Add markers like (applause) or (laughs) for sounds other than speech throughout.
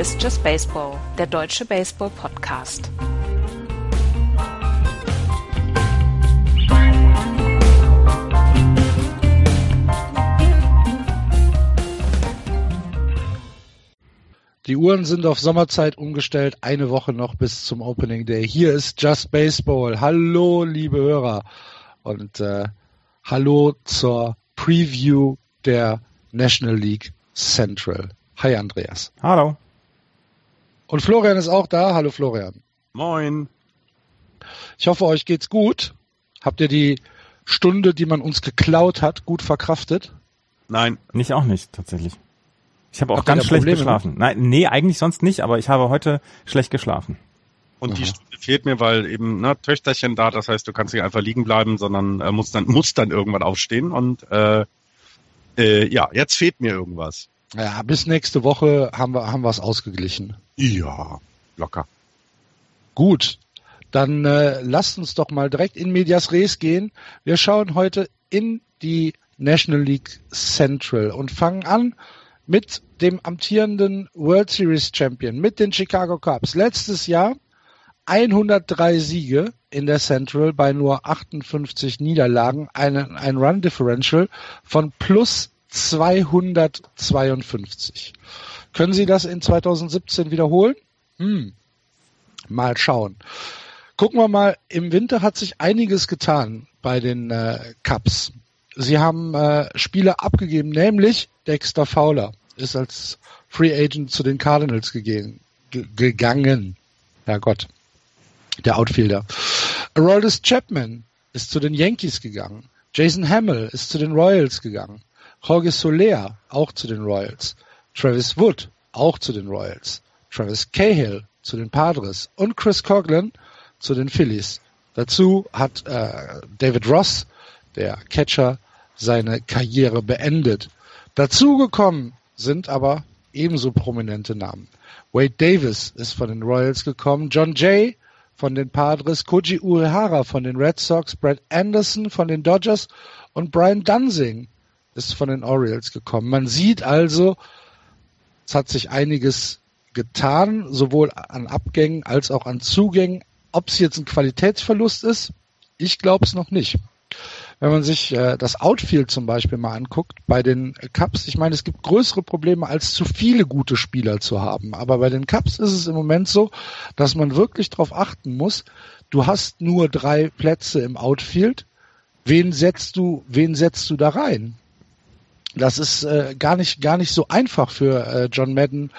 Hier ist Just Baseball, der deutsche Baseball-Podcast. Die Uhren sind auf Sommerzeit umgestellt, eine Woche noch bis zum Opening Day. Hier ist Just Baseball. Hallo, liebe Hörer. Und äh, hallo zur Preview der National League Central. Hi Andreas. Hallo. Und Florian ist auch da. Hallo Florian. Moin. Ich hoffe, euch geht's gut. Habt ihr die Stunde, die man uns geklaut hat, gut verkraftet? Nein. Nicht auch nicht, tatsächlich. Ich habe auch Habt ganz schlecht Probleme geschlafen. Nein, nee, eigentlich sonst nicht, aber ich habe heute schlecht geschlafen. Und Aha. die Stunde fehlt mir, weil eben ne, Töchterchen da, das heißt, du kannst nicht einfach liegen bleiben, sondern äh, musst dann musst dann irgendwann aufstehen und äh, äh, ja, jetzt fehlt mir irgendwas. Ja, bis nächste Woche haben wir haben wir es ausgeglichen. Ja, locker. Gut, dann äh, lasst uns doch mal direkt in Medias Res gehen. Wir schauen heute in die National League Central und fangen an mit dem amtierenden World Series Champion, mit den Chicago Cubs. Letztes Jahr 103 Siege in der Central bei nur 58 Niederlagen, ein, ein Run Differential von plus 252. Können Sie das in 2017 wiederholen? Hm. Mal schauen. Gucken wir mal, im Winter hat sich einiges getan bei den äh, Cubs. Sie haben äh, Spieler abgegeben, nämlich Dexter Fowler ist als Free Agent zu den Cardinals gegeben, gegangen. Herrgott. Der Outfielder. Aroldis Chapman ist zu den Yankees gegangen. Jason Hamill ist zu den Royals gegangen. Jorge Soler auch zu den Royals. Travis Wood auch zu den Royals. Travis Cahill zu den Padres und Chris Coughlin zu den Phillies. Dazu hat äh, David Ross, der Catcher, seine Karriere beendet. Dazu gekommen sind aber ebenso prominente Namen. Wade Davis ist von den Royals gekommen, John Jay von den Padres, Koji Uehara von den Red Sox, Brad Anderson von den Dodgers und Brian Dunsing ist von den Orioles gekommen. Man sieht also, es hat sich einiges getan, sowohl an Abgängen als auch an Zugängen. Ob es jetzt ein Qualitätsverlust ist, ich glaube es noch nicht wenn man sich äh, das Outfield zum Beispiel mal anguckt, bei den Cups, ich meine, es gibt größere Probleme, als zu viele gute Spieler zu haben. Aber bei den Cups ist es im Moment so, dass man wirklich darauf achten muss, du hast nur drei Plätze im Outfield. Wen setzt du, wen setzt du da rein? Das ist äh, gar nicht, gar nicht so einfach für äh, John Madden,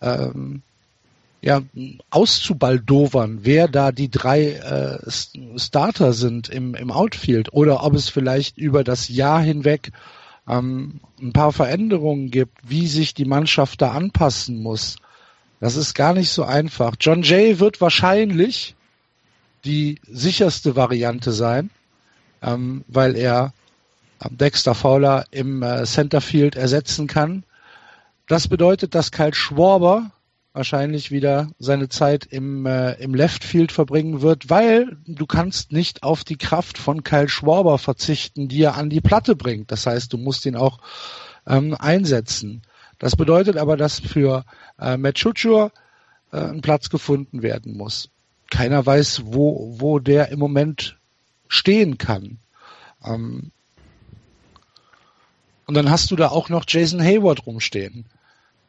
ähm, ja, auszubaldowern, wer da die drei äh, Starter sind im, im Outfield oder ob es vielleicht über das Jahr hinweg ähm, ein paar Veränderungen gibt, wie sich die Mannschaft da anpassen muss. Das ist gar nicht so einfach. John Jay wird wahrscheinlich die sicherste Variante sein, ähm, weil er Dexter Fowler im äh, Centerfield ersetzen kann. Das bedeutet, dass Kyle Schwarber wahrscheinlich wieder seine Zeit im, äh, im Left Field verbringen wird, weil du kannst nicht auf die Kraft von Kyle Schwarber verzichten, die er an die Platte bringt. Das heißt, du musst ihn auch ähm, einsetzen. Das bedeutet aber, dass für äh, Matt Schuchur äh, ein Platz gefunden werden muss. Keiner weiß, wo, wo der im Moment stehen kann. Ähm, und dann hast du da auch noch Jason Hayward rumstehen.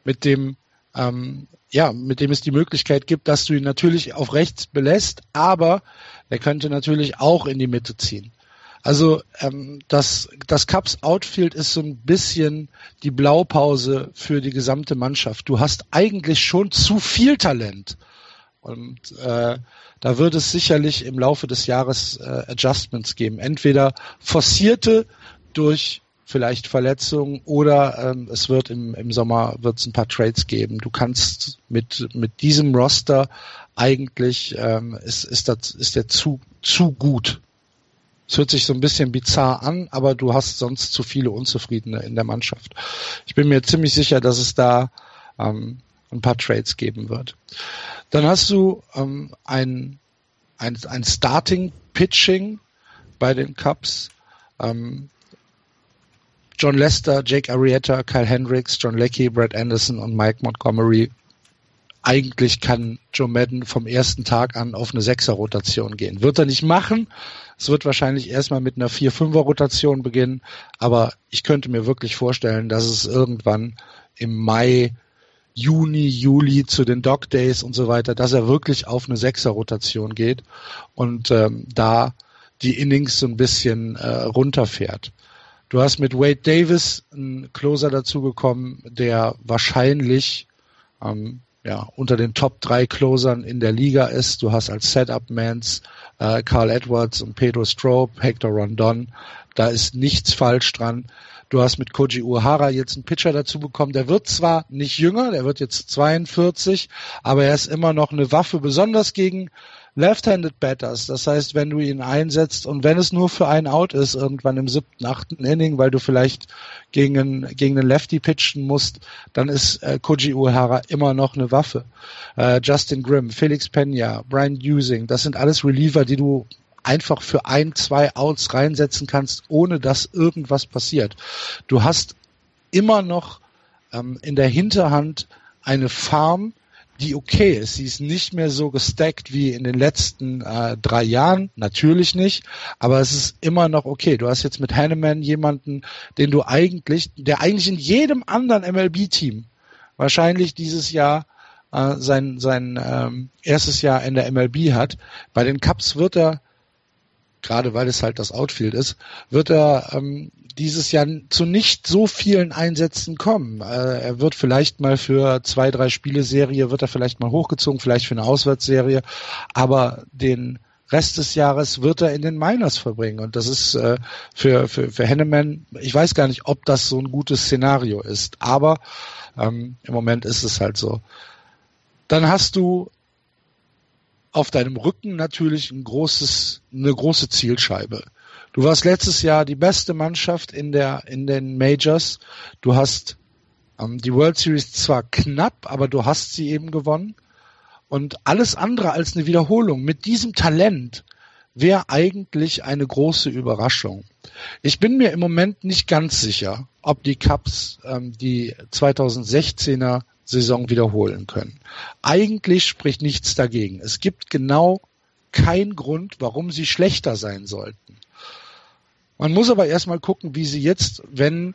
Mit dem ähm, ja, mit dem es die Möglichkeit gibt, dass du ihn natürlich auf rechts belässt, aber er könnte natürlich auch in die Mitte ziehen. Also ähm, das, das Cups Outfield ist so ein bisschen die Blaupause für die gesamte Mannschaft. Du hast eigentlich schon zu viel Talent. Und äh, da wird es sicherlich im Laufe des Jahres äh, Adjustments geben. Entweder forcierte durch vielleicht Verletzungen oder ähm, es wird im, im Sommer wird's ein paar Trades geben. Du kannst mit, mit diesem Roster eigentlich ähm, ist, ist, das, ist der zu, zu gut. Es hört sich so ein bisschen bizarr an, aber du hast sonst zu viele Unzufriedene in der Mannschaft. Ich bin mir ziemlich sicher, dass es da ähm, ein paar Trades geben wird. Dann hast du ähm, ein, ein, ein Starting Pitching bei den Cubs. Ähm, John Lester, Jake Arrieta, Kyle Hendricks, John Leckie, Brad Anderson und Mike Montgomery eigentlich kann Joe Madden vom ersten Tag an auf eine Sechser-Rotation gehen. Wird er nicht machen. Es wird wahrscheinlich erstmal mit einer Vier-Fünfer-Rotation beginnen, aber ich könnte mir wirklich vorstellen, dass es irgendwann im Mai, Juni, Juli zu den Dog Days und so weiter, dass er wirklich auf eine Sechser-Rotation geht und ähm, da die Innings so ein bisschen äh, runterfährt. Du hast mit Wade Davis einen Closer dazugekommen, der wahrscheinlich ähm, ja, unter den Top drei Closern in der Liga ist. Du hast als Setup-Mans äh, Carl Edwards und Pedro Strope, Hector Rondon. Da ist nichts falsch dran. Du hast mit Koji Uehara jetzt einen Pitcher dazu bekommen. Der wird zwar nicht jünger, der wird jetzt 42, aber er ist immer noch eine Waffe, besonders gegen Left-Handed Batters. Das heißt, wenn du ihn einsetzt und wenn es nur für einen Out ist, irgendwann im siebten, achten Inning, weil du vielleicht gegen einen, gegen einen Lefty pitchen musst, dann ist äh, Koji Uehara immer noch eine Waffe. Äh, Justin Grimm, Felix Pena, Brian Using, das sind alles Reliever, die du einfach für ein, zwei Outs reinsetzen kannst, ohne dass irgendwas passiert. Du hast immer noch ähm, in der Hinterhand eine Farm, die okay ist. Sie ist nicht mehr so gestackt wie in den letzten äh, drei Jahren, natürlich nicht, aber es ist immer noch okay. Du hast jetzt mit Hanneman jemanden, den du eigentlich, der eigentlich in jedem anderen MLB-Team wahrscheinlich dieses Jahr äh, sein, sein ähm, erstes Jahr in der MLB hat. Bei den Cups wird er gerade weil es halt das Outfield ist, wird er ähm, dieses Jahr zu nicht so vielen Einsätzen kommen. Äh, er wird vielleicht mal für zwei, drei Spiele Serie, wird er vielleicht mal hochgezogen, vielleicht für eine Auswärtsserie, aber den Rest des Jahres wird er in den Miners verbringen. Und das ist äh, für, für, für Henneman, ich weiß gar nicht, ob das so ein gutes Szenario ist, aber ähm, im Moment ist es halt so. Dann hast du auf deinem Rücken natürlich ein großes, eine große Zielscheibe. Du warst letztes Jahr die beste Mannschaft in der, in den Majors. Du hast ähm, die World Series zwar knapp, aber du hast sie eben gewonnen. Und alles andere als eine Wiederholung mit diesem Talent wäre eigentlich eine große Überraschung. Ich bin mir im Moment nicht ganz sicher, ob die Cubs ähm, die 2016er Saison wiederholen können. Eigentlich spricht nichts dagegen. Es gibt genau keinen Grund, warum sie schlechter sein sollten. Man muss aber erstmal gucken, wie sie jetzt, wenn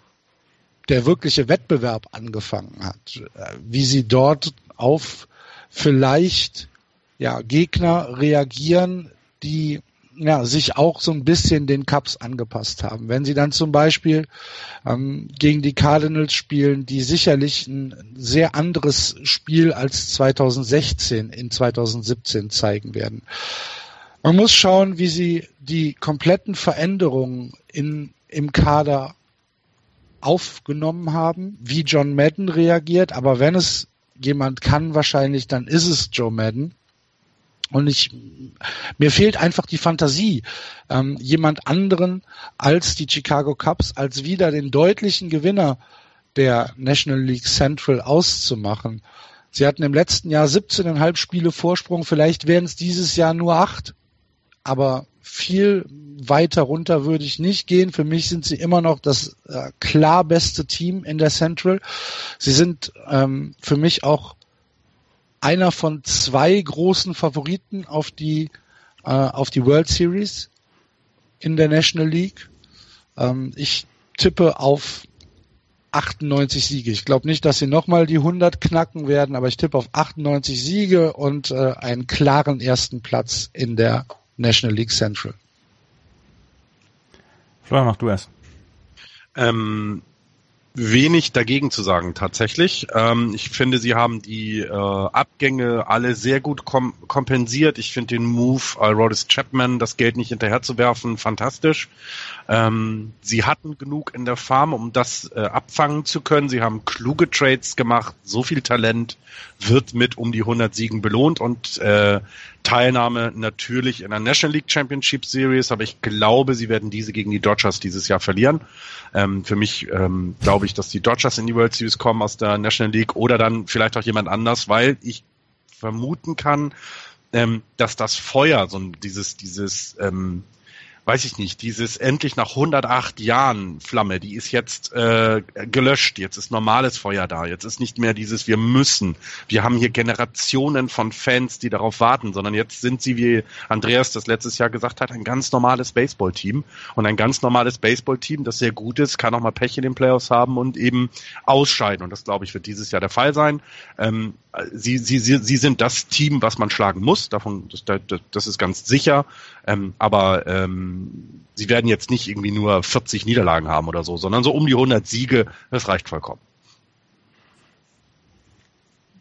der wirkliche Wettbewerb angefangen hat, wie sie dort auf vielleicht ja, Gegner reagieren, die ja, sich auch so ein bisschen den Cups angepasst haben. Wenn sie dann zum Beispiel ähm, gegen die Cardinals spielen, die sicherlich ein sehr anderes Spiel als 2016 in 2017 zeigen werden. Man muss schauen, wie sie die kompletten Veränderungen in, im Kader aufgenommen haben, wie John Madden reagiert, aber wenn es jemand kann wahrscheinlich, dann ist es Joe Madden und ich, mir fehlt einfach die Fantasie, ähm, jemand anderen als die Chicago Cubs, als wieder den deutlichen Gewinner der National League Central auszumachen. Sie hatten im letzten Jahr 17,5 Spiele Vorsprung, vielleicht werden es dieses Jahr nur acht. Aber viel weiter runter würde ich nicht gehen. Für mich sind sie immer noch das äh, klar beste Team in der Central. Sie sind ähm, für mich auch einer von zwei großen Favoriten auf die äh, auf die World Series in der National League. Ähm, ich tippe auf 98 Siege. Ich glaube nicht, dass sie nochmal die 100 knacken werden, aber ich tippe auf 98 Siege und äh, einen klaren ersten Platz in der National League Central. Florian, mach du erst. Ähm, wenig dagegen zu sagen tatsächlich. Ähm, ich finde, sie haben die äh, Abgänge alle sehr gut kom kompensiert. Ich finde den Move, Aldrodis Chapman das Geld nicht hinterherzuwerfen, fantastisch. Ähm, sie hatten genug in der Farm, um das äh, abfangen zu können. Sie haben kluge Trades gemacht. So viel Talent wird mit um die 100 Siegen belohnt und äh, Teilnahme natürlich in der National League Championship Series. Aber ich glaube, sie werden diese gegen die Dodgers dieses Jahr verlieren. Ähm, für mich ähm, glaube ich, dass die Dodgers in die World Series kommen aus der National League oder dann vielleicht auch jemand anders, weil ich vermuten kann, ähm, dass das Feuer, so dieses, dieses ähm, weiß ich nicht, dieses endlich nach 108 Jahren Flamme, die ist jetzt äh, gelöscht, jetzt ist normales Feuer da, jetzt ist nicht mehr dieses wir müssen, wir haben hier Generationen von Fans, die darauf warten, sondern jetzt sind sie, wie Andreas das letztes Jahr gesagt hat, ein ganz normales Baseballteam. Und ein ganz normales Baseballteam, das sehr gut ist, kann auch mal Pech in den Playoffs haben und eben ausscheiden. Und das glaube ich wird dieses Jahr der Fall sein. Ähm, sie, sie, sie, sie sind das Team, was man schlagen muss, davon das, das, das ist ganz sicher, ähm, aber ähm, sie werden jetzt nicht irgendwie nur 40 Niederlagen haben oder so, sondern so um die 100 Siege, das reicht vollkommen.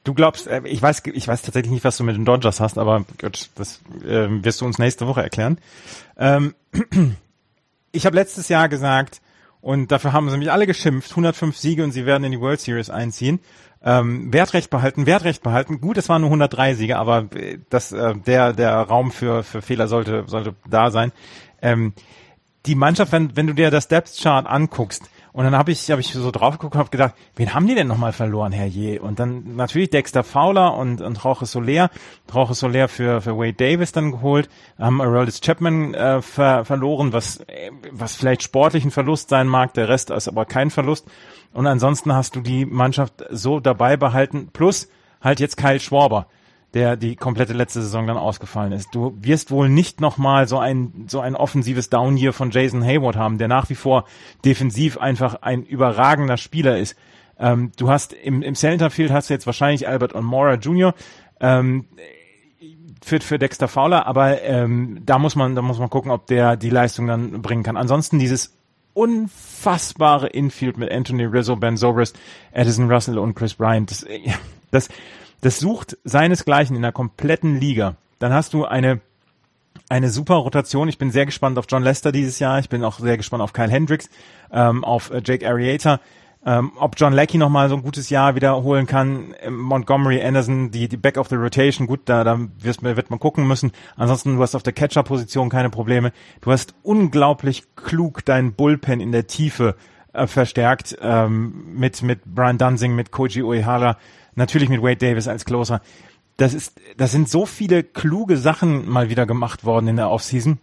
Du glaubst, äh, ich weiß, ich weiß tatsächlich nicht, was du mit den Dodgers hast, aber gut, das äh, wirst du uns nächste Woche erklären. Ähm, (clears throat) ich habe letztes Jahr gesagt, und dafür haben sie mich alle geschimpft, 105 Siege und sie werden in die World Series einziehen. Ähm, Wertrecht behalten, Wertrecht behalten. Gut, es waren nur 103 Siege, aber äh, das, äh, der, der Raum für, für Fehler sollte, sollte da sein ähm, die Mannschaft, wenn, wenn du dir das Depth Chart anguckst, und dann habe ich, hab ich so drauf geguckt und habe gedacht, wen haben die denn nochmal verloren, Herr Je? Und dann natürlich Dexter Fowler und, und Rauche Soler. Rauche Soler für, für Wade Davis dann geholt, haben Aroldis Chapman äh, ver, verloren, was, was vielleicht sportlich ein Verlust sein mag, der Rest ist aber kein Verlust. Und ansonsten hast du die Mannschaft so dabei behalten, plus halt jetzt Kyle Schwarber der die komplette letzte Saison dann ausgefallen ist. Du wirst wohl nicht nochmal so ein, so ein offensives Down hier von Jason Hayward haben, der nach wie vor defensiv einfach ein überragender Spieler ist. Ähm, du hast im, im Centerfield hast du jetzt wahrscheinlich Albert Onmora Jr., ähm, für, für Dexter Fowler, aber ähm, da muss man, da muss man gucken, ob der die Leistung dann bringen kann. Ansonsten dieses unfassbare Infield mit Anthony Rizzo, Ben Zobrist, Edison Russell und Chris Bryant. Das, das, das sucht seinesgleichen in der kompletten Liga. Dann hast du eine eine super Rotation. Ich bin sehr gespannt auf John Lester dieses Jahr. Ich bin auch sehr gespannt auf Kyle Hendricks, ähm, auf äh, Jake Arrieta. Ähm, ob John Leckie nochmal so ein gutes Jahr wiederholen kann. Ähm, Montgomery, Anderson, die, die Back of the Rotation, gut, da, da wirst, wird man gucken müssen. Ansonsten, du hast auf der Catcher-Position keine Probleme. Du hast unglaublich klug deinen Bullpen in der Tiefe äh, verstärkt ähm, mit, mit Brian Dunsing, mit Koji Uehara natürlich mit Wade Davis als Closer. Das ist, das sind so viele kluge Sachen mal wieder gemacht worden in der Offseason.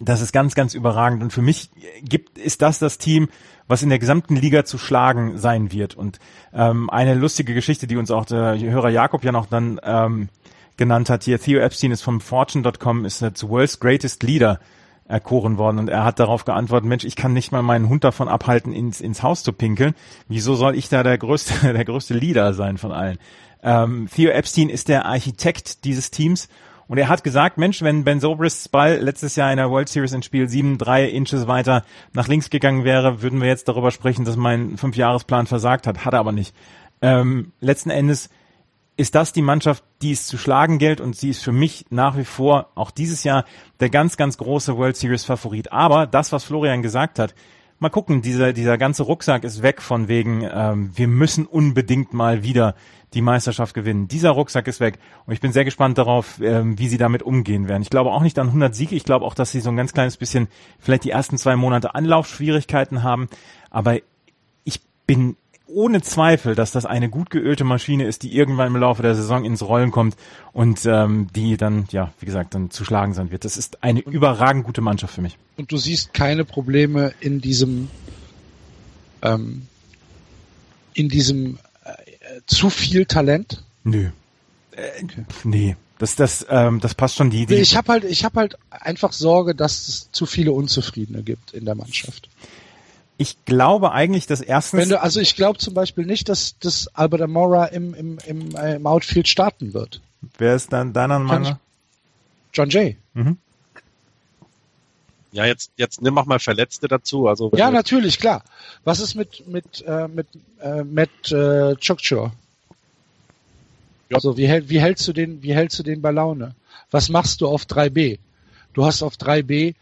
Das ist ganz, ganz überragend. Und für mich gibt, ist das das Team, was in der gesamten Liga zu schlagen sein wird. Und ähm, eine lustige Geschichte, die uns auch der Hörer Jakob ja noch dann ähm, genannt hat, hier Theo Epstein ist vom Fortune.com, ist zu World's Greatest Leader erkoren worden und er hat darauf geantwortet, Mensch, ich kann nicht mal meinen Hund davon abhalten, ins, ins Haus zu pinkeln. Wieso soll ich da der größte, (laughs) der größte Leader sein von allen? Ähm, Theo Epstein ist der Architekt dieses Teams und er hat gesagt, Mensch, wenn Ben Zobrists Ball letztes Jahr in der World Series in Spiel 7, drei Inches weiter nach links gegangen wäre, würden wir jetzt darüber sprechen, dass mein Fünfjahresplan versagt hat. Hat er aber nicht. Ähm, letzten Endes ist das die Mannschaft, die es zu schlagen gilt und sie ist für mich nach wie vor auch dieses Jahr der ganz, ganz große World Series Favorit. Aber das, was Florian gesagt hat, mal gucken, dieser, dieser ganze Rucksack ist weg von wegen, ähm, wir müssen unbedingt mal wieder die Meisterschaft gewinnen. Dieser Rucksack ist weg und ich bin sehr gespannt darauf, ähm, wie sie damit umgehen werden. Ich glaube auch nicht an 100 Siege, ich glaube auch, dass sie so ein ganz kleines bisschen vielleicht die ersten zwei Monate Anlaufschwierigkeiten haben, aber ich bin ohne Zweifel, dass das eine gut geölte Maschine ist, die irgendwann im Laufe der Saison ins Rollen kommt und ähm, die dann, ja, wie gesagt, dann zu schlagen sein wird. Das ist eine überragend gute Mannschaft für mich. Und du siehst keine Probleme in diesem ähm, in diesem äh, zu viel Talent? Nö. Äh, okay. Nee. Das, das, ähm, das passt schon die. die ich habe halt, ich habe halt einfach Sorge, dass es zu viele Unzufriedene gibt in der Mannschaft. Ich glaube eigentlich, dass erstens. Wenn du, also ich glaube zum Beispiel nicht, dass, dass Albert Amora im, im, im, äh, im Outfield starten wird. Wer ist dann deiner Meinung? John Jay. Mhm. Ja, jetzt, jetzt nimm auch mal Verletzte dazu. Also ja, natürlich, klar. Was ist mit, mit, äh, mit äh, Matt äh, Chukchur? Ja. Also wie, hält, wie hältst du den, wie hältst du den bei Laune? Was machst du auf 3B? Du hast auf 3B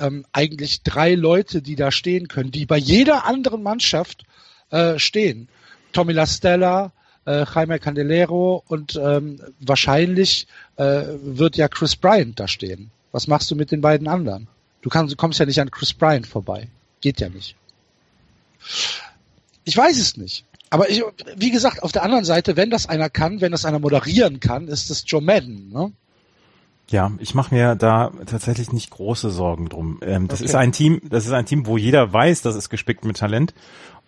ähm, eigentlich drei Leute, die da stehen können, die bei jeder anderen Mannschaft äh, stehen. Tommy LaStella, äh, Jaime Candelero und ähm, wahrscheinlich äh, wird ja Chris Bryant da stehen. Was machst du mit den beiden anderen? Du, kannst, kommst ja nicht an Chris Bryant vorbei. Geht ja nicht. Ich weiß es nicht. Aber ich, wie gesagt, auf der anderen Seite, wenn das einer kann, wenn das einer moderieren kann, ist das Joe Madden. Ne? Ja, ich mache mir da tatsächlich nicht große Sorgen drum. Ähm, das Okay. ist ein Team, das ist ein Team, wo jeder weiß, das ist gespickt mit Talent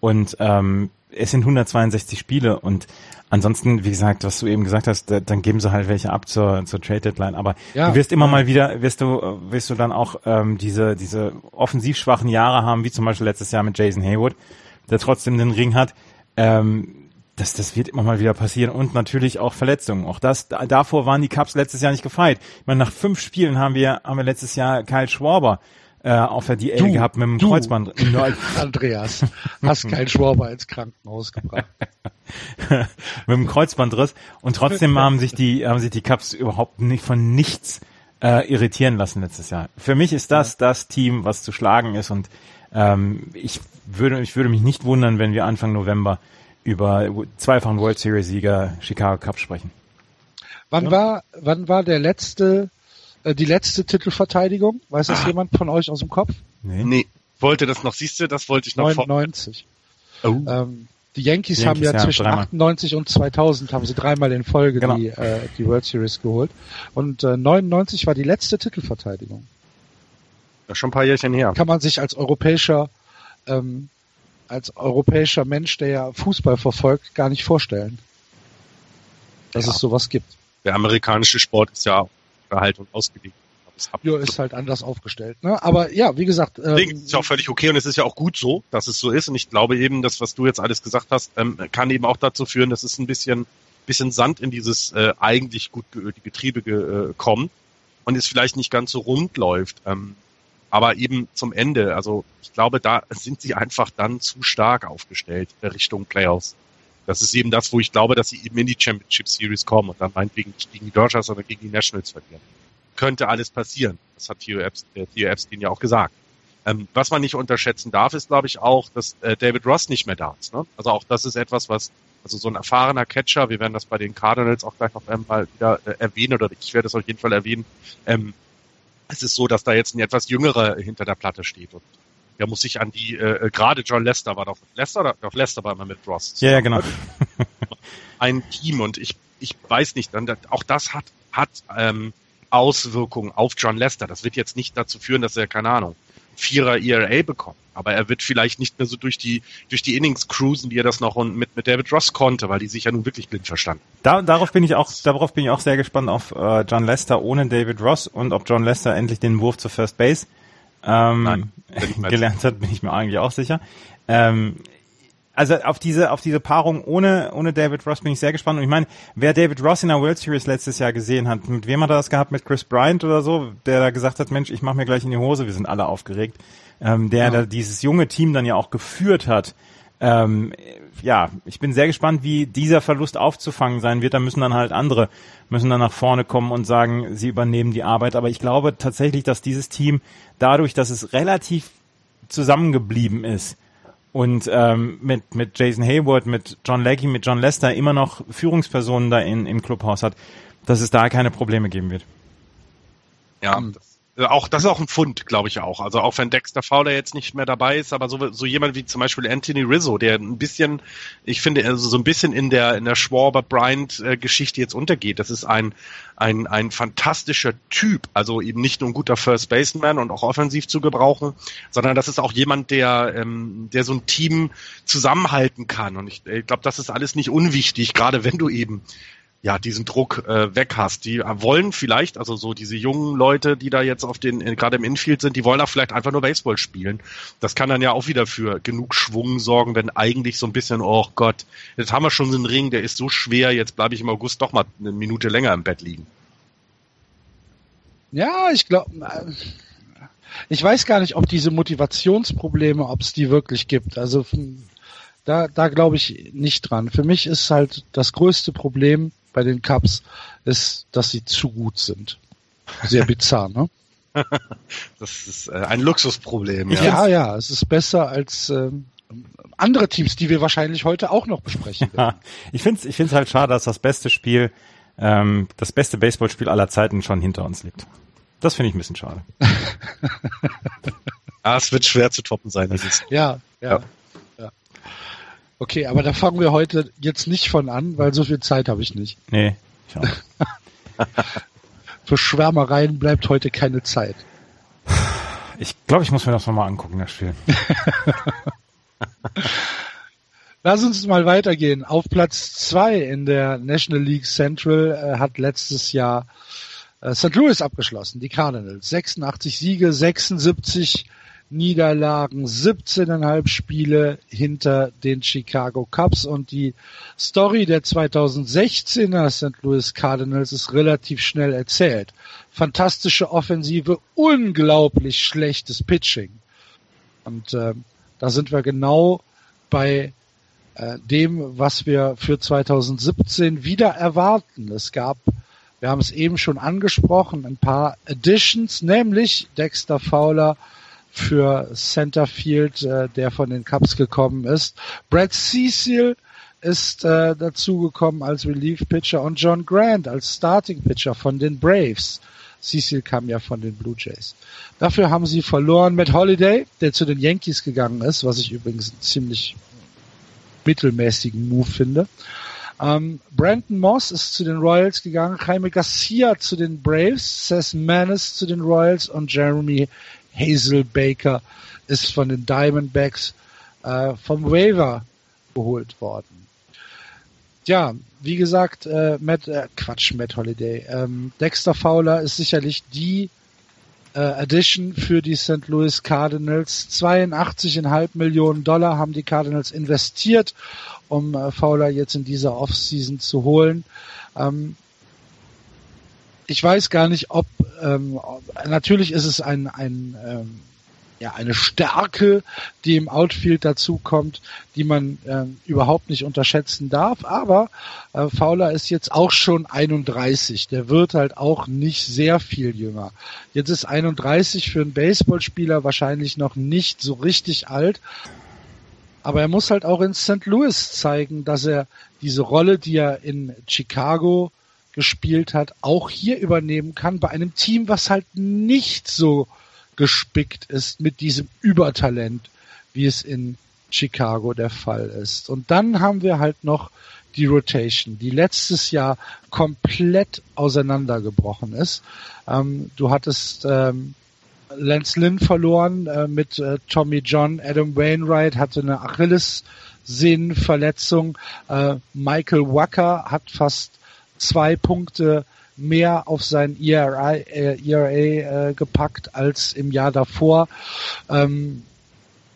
und ähm, es sind 162 Spiele und ansonsten, wie gesagt, was du eben gesagt hast, da, dann geben sie halt welche ab zur, zur Trade Deadline. Aber Ja. du wirst immer mal wieder, wirst du, wirst du dann auch ähm, diese diese offensiv schwachen Jahre haben, wie zum Beispiel letztes Jahr mit Jason Haywood, der trotzdem den Ring hat. Ähm, das, das wird immer mal wieder passieren und natürlich auch Verletzungen. Auch das, da, davor waren die Cups letztes Jahr nicht gefeit. Ich meine, nach fünf Spielen haben wir, haben wir letztes Jahr Kyle Schwarber äh, auf der DL Du, gehabt mit dem du. Kreuzband. (laughs) Nein, Andreas, hast keinen Schwaber ins Krankenhaus gebracht. (laughs) mit dem Kreuzbandriss und trotzdem haben sich die haben sich die Cups überhaupt nicht von nichts äh, irritieren lassen letztes Jahr. Für mich ist das das Team, was zu schlagen ist und ähm, ich würde ich würde mich nicht wundern, wenn wir Anfang November über zweifachen World Series Sieger Chicago Cups sprechen. Wann war, wann war der letzte, äh, die letzte Titelverteidigung? Weiß das jemand von euch aus dem Kopf? Nee. Nee, wollte das noch, siehst du, das wollte ich noch vor. 99. Oh. Ähm, die Yankees, Die haben ja, Yankees, ja, zwischen dreimal. 98 und 2000 haben sie dreimal in Folge Genau. die, äh, die World Series geholt. Und äh, 99 war die letzte Titelverteidigung. Das ist schon ein paar Jährchen her. Kann man sich als europäischer, ähm, als europäischer Mensch, der ja Fußball verfolgt, gar nicht vorstellen, dass Ja. es sowas gibt. Der amerikanische Sport ist ja auf Unterhaltung ausgelegt. Ja, ist halt anders aufgestellt. Ne? Aber ja, wie gesagt, ähm, Deswegen ist ja auch völlig okay und es ist ja auch gut so, dass es so ist. Und ich glaube eben, das, was du jetzt alles gesagt hast, ähm, kann eben auch dazu führen, dass es ein bisschen, bisschen Sand in dieses äh, eigentlich gut geölte Getriebe ge, äh, kommt und es vielleicht nicht ganz so rund läuft. Ähm, aber eben zum Ende, also ich glaube, da sind sie einfach dann zu stark aufgestellt Richtung Playoffs. Das ist eben das, wo ich glaube, dass sie eben in die Championship Series kommen und dann meinetwegen nicht gegen die Dodgers, sondern gegen die Nationals verlieren. Könnte alles passieren. Das hat Theo Epstein, äh, Theo Epstein ja auch gesagt. Ähm, was man nicht unterschätzen darf, ist, glaube ich, auch, dass äh, David Ross nicht mehr da ist. Ne? Also auch das ist etwas, was, also so ein erfahrener Catcher, wir werden das bei den Cardinals auch gleich noch einmal wieder äh, erwähnen, oder ich werde es auf jeden Fall erwähnen. Ähm, es ist so, dass da jetzt ein etwas jüngerer hinter der Platte steht. Und der muss sich an die, äh, äh, gerade John Lester war doch, Lester oder doch Lester war immer mit Ross. Ja, ja, genau. Ein Team und ich, ich weiß nicht, dann, auch das hat, hat ähm, Auswirkungen auf John Lester. Das wird jetzt nicht dazu führen, dass er, keine Ahnung, Vierer ERA bekommt. Aber er wird vielleicht nicht mehr so durch die, durch die Innings cruisen, wie er das noch mit, mit David Ross konnte, weil die sich ja nun wirklich blind verstanden. Da, darauf bin ich auch, darauf bin ich auch sehr gespannt auf äh, John Lester ohne David Ross und ob John Lester endlich den Wurf zur First Base ähm, Nein, (laughs) gelernt hat, bin ich mir eigentlich auch sicher. Ähm, also auf diese auf diese Paarung ohne ohne David Ross bin ich sehr gespannt und ich meine, wer David Ross in der World Series letztes Jahr gesehen hat, mit wem hat er das gehabt? Mit Chris Bryant oder so, der da gesagt hat, Mensch, ich mache mir gleich in die Hose, wir sind alle aufgeregt. Ähm, der da dieses junge Team dann ja auch geführt hat. Ähm, ja, ich bin sehr gespannt, wie dieser Verlust aufzufangen sein wird. Da müssen dann halt andere, müssen dann nach vorne kommen und sagen, sie übernehmen die Arbeit. Aber ich glaube tatsächlich, dass dieses Team dadurch, dass es relativ zusammengeblieben ist und ähm, mit, mit Jason Hayward, mit John Leggy, mit John Lester immer noch Führungspersonen da in, im Clubhaus hat, dass es da keine Probleme geben wird. Ja, das, auch das ist auch ein Fund, glaube ich auch. Also auch wenn Dexter Fowler jetzt nicht mehr dabei ist, aber so, so jemand wie zum Beispiel Anthony Rizzo, der ein bisschen, ich finde, also so ein bisschen in der in der Schwarber Bryant äh, Geschichte jetzt untergeht. Das ist ein ein ein fantastischer Typ, also eben nicht nur ein guter First Baseman und auch offensiv zu gebrauchen, sondern das ist auch jemand, der ähm, der so ein Team zusammenhalten kann. Und ich, ich glaube, das ist alles nicht unwichtig, gerade wenn du eben ja, diesen Druck äh, weg hast. Die wollen vielleicht, also so diese jungen Leute, die da jetzt auf den, äh, gerade im Infield sind, die wollen auch vielleicht einfach nur Baseball spielen. Das kann dann ja auch wieder für genug Schwung sorgen, wenn eigentlich so ein bisschen, oh Gott, jetzt haben wir schon so einen Ring, der ist so schwer, jetzt bleibe ich im August doch mal eine Minute länger im Bett liegen. Ja, ich glaube, ich weiß gar nicht, ob diese Motivationsprobleme, ob es die wirklich gibt. Also f- da, da glaube ich nicht dran. Für mich ist halt das größte Problem bei den Cups, ist, dass sie zu gut sind. Sehr bizarr, ne? (laughs) Das ist äh, ein Luxusproblem. Ja. Ja, ja, es ist besser als ähm, andere Teams, die wir wahrscheinlich heute auch noch besprechen werden. Ja, (laughs) ich finde es ich find's halt schade, dass das beste Spiel, ähm, das beste Baseballspiel aller Zeiten schon hinter uns liegt. Das finde ich ein bisschen schade. (laughs) Ah, es wird schwer zu toppen sein. Das ist, Ja, ja, ja. Okay, aber da fangen wir heute jetzt nicht von an, weil so viel Zeit habe ich nicht. Nee, ich auch. (laughs) für Schwärmereien bleibt heute keine Zeit. Ich glaube, ich muss mir das nochmal angucken, das Spiel. (laughs) Lass uns mal weitergehen. Auf Platz zwei in der National League Central äh, hat letztes Jahr äh, St. Louis abgeschlossen, die Cardinals. 86 Siege, 76 Niederlagen, 17,5 Spiele hinter den Chicago Cubs und die Story der 2016er St. Louis Cardinals ist relativ schnell erzählt. Fantastische Offensive, unglaublich schlechtes Pitching. Und äh, da sind wir genau bei äh, dem, was wir für 2017 wieder erwarten. Es gab, wir haben es eben schon angesprochen, ein paar Additions, nämlich Dexter Fowler, für Centerfield, äh, der von den Cubs gekommen ist. Brad Cecil ist äh, dazugekommen als Relief Pitcher und John Grant als Starting Pitcher von den Braves. Cecil kam ja von den Blue Jays. Dafür haben sie verloren mit Holiday, der zu den Yankees gegangen ist, was ich übrigens einen ziemlich mittelmäßigen Move finde. Ähm, Brandon Moss ist zu den Royals gegangen, Jaime Garcia zu den Braves, Seth Manis zu den Royals und Jeremy Hazel Baker ist von den Diamondbacks äh, vom Waiver geholt worden. Ja, wie gesagt, äh, Matt, äh, Quatsch, Matt Holiday. Ähm, Dexter Fowler ist sicherlich die äh, Addition für die St. Louis Cardinals. 82,5 Millionen Dollar haben die Cardinals investiert, um äh, Fowler jetzt in dieser Offseason zu holen. Ähm, ich weiß gar nicht, ob ähm, natürlich ist es ein, ein ähm, ja, eine Stärke, die im Outfield dazu kommt, die man äh, überhaupt nicht unterschätzen darf. Aber äh, Fowler ist jetzt auch schon 31. Der wird halt auch nicht sehr viel jünger. Jetzt ist 31 für einen Baseballspieler wahrscheinlich noch nicht so richtig alt. Aber er muss halt auch in St. Louis zeigen, dass er diese Rolle, die er in Chicago gespielt hat, auch hier übernehmen kann bei einem Team, was halt nicht so gespickt ist mit diesem Übertalent, wie es in Chicago der Fall ist. Und dann haben wir halt noch die Rotation, die letztes Jahr komplett auseinandergebrochen ist. Ähm, du hattest ähm, Lance Lynn verloren äh, mit äh, Tommy John, Adam Wainwright hatte eine Achillessehnenverletzung, äh, Michael Wacker hat fast zwei Punkte mehr auf sein ERA, äh, ERA äh, gepackt als im Jahr davor. Ähm,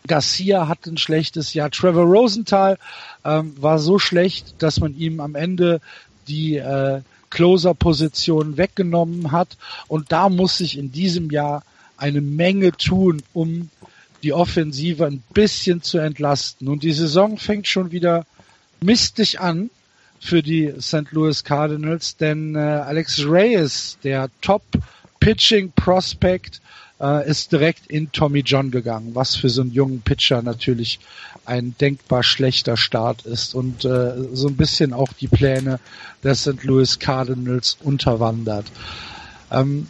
Garcia hat ein schlechtes Jahr. Trevor Rosenthal ähm, war so schlecht, dass man ihm am Ende die äh, Closer-Position weggenommen hat. Und da muss sich in diesem Jahr eine Menge tun, um die Offensive ein bisschen zu entlasten. Und die Saison fängt schon wieder mistig an für die St. Louis Cardinals, denn äh, Alex Reyes, der Top Pitching Prospect, äh, ist direkt in Tommy John gegangen, was für so einen jungen Pitcher natürlich ein denkbar schlechter Start ist und äh, so ein bisschen auch die Pläne der St. Louis Cardinals unterwandert. Ähm,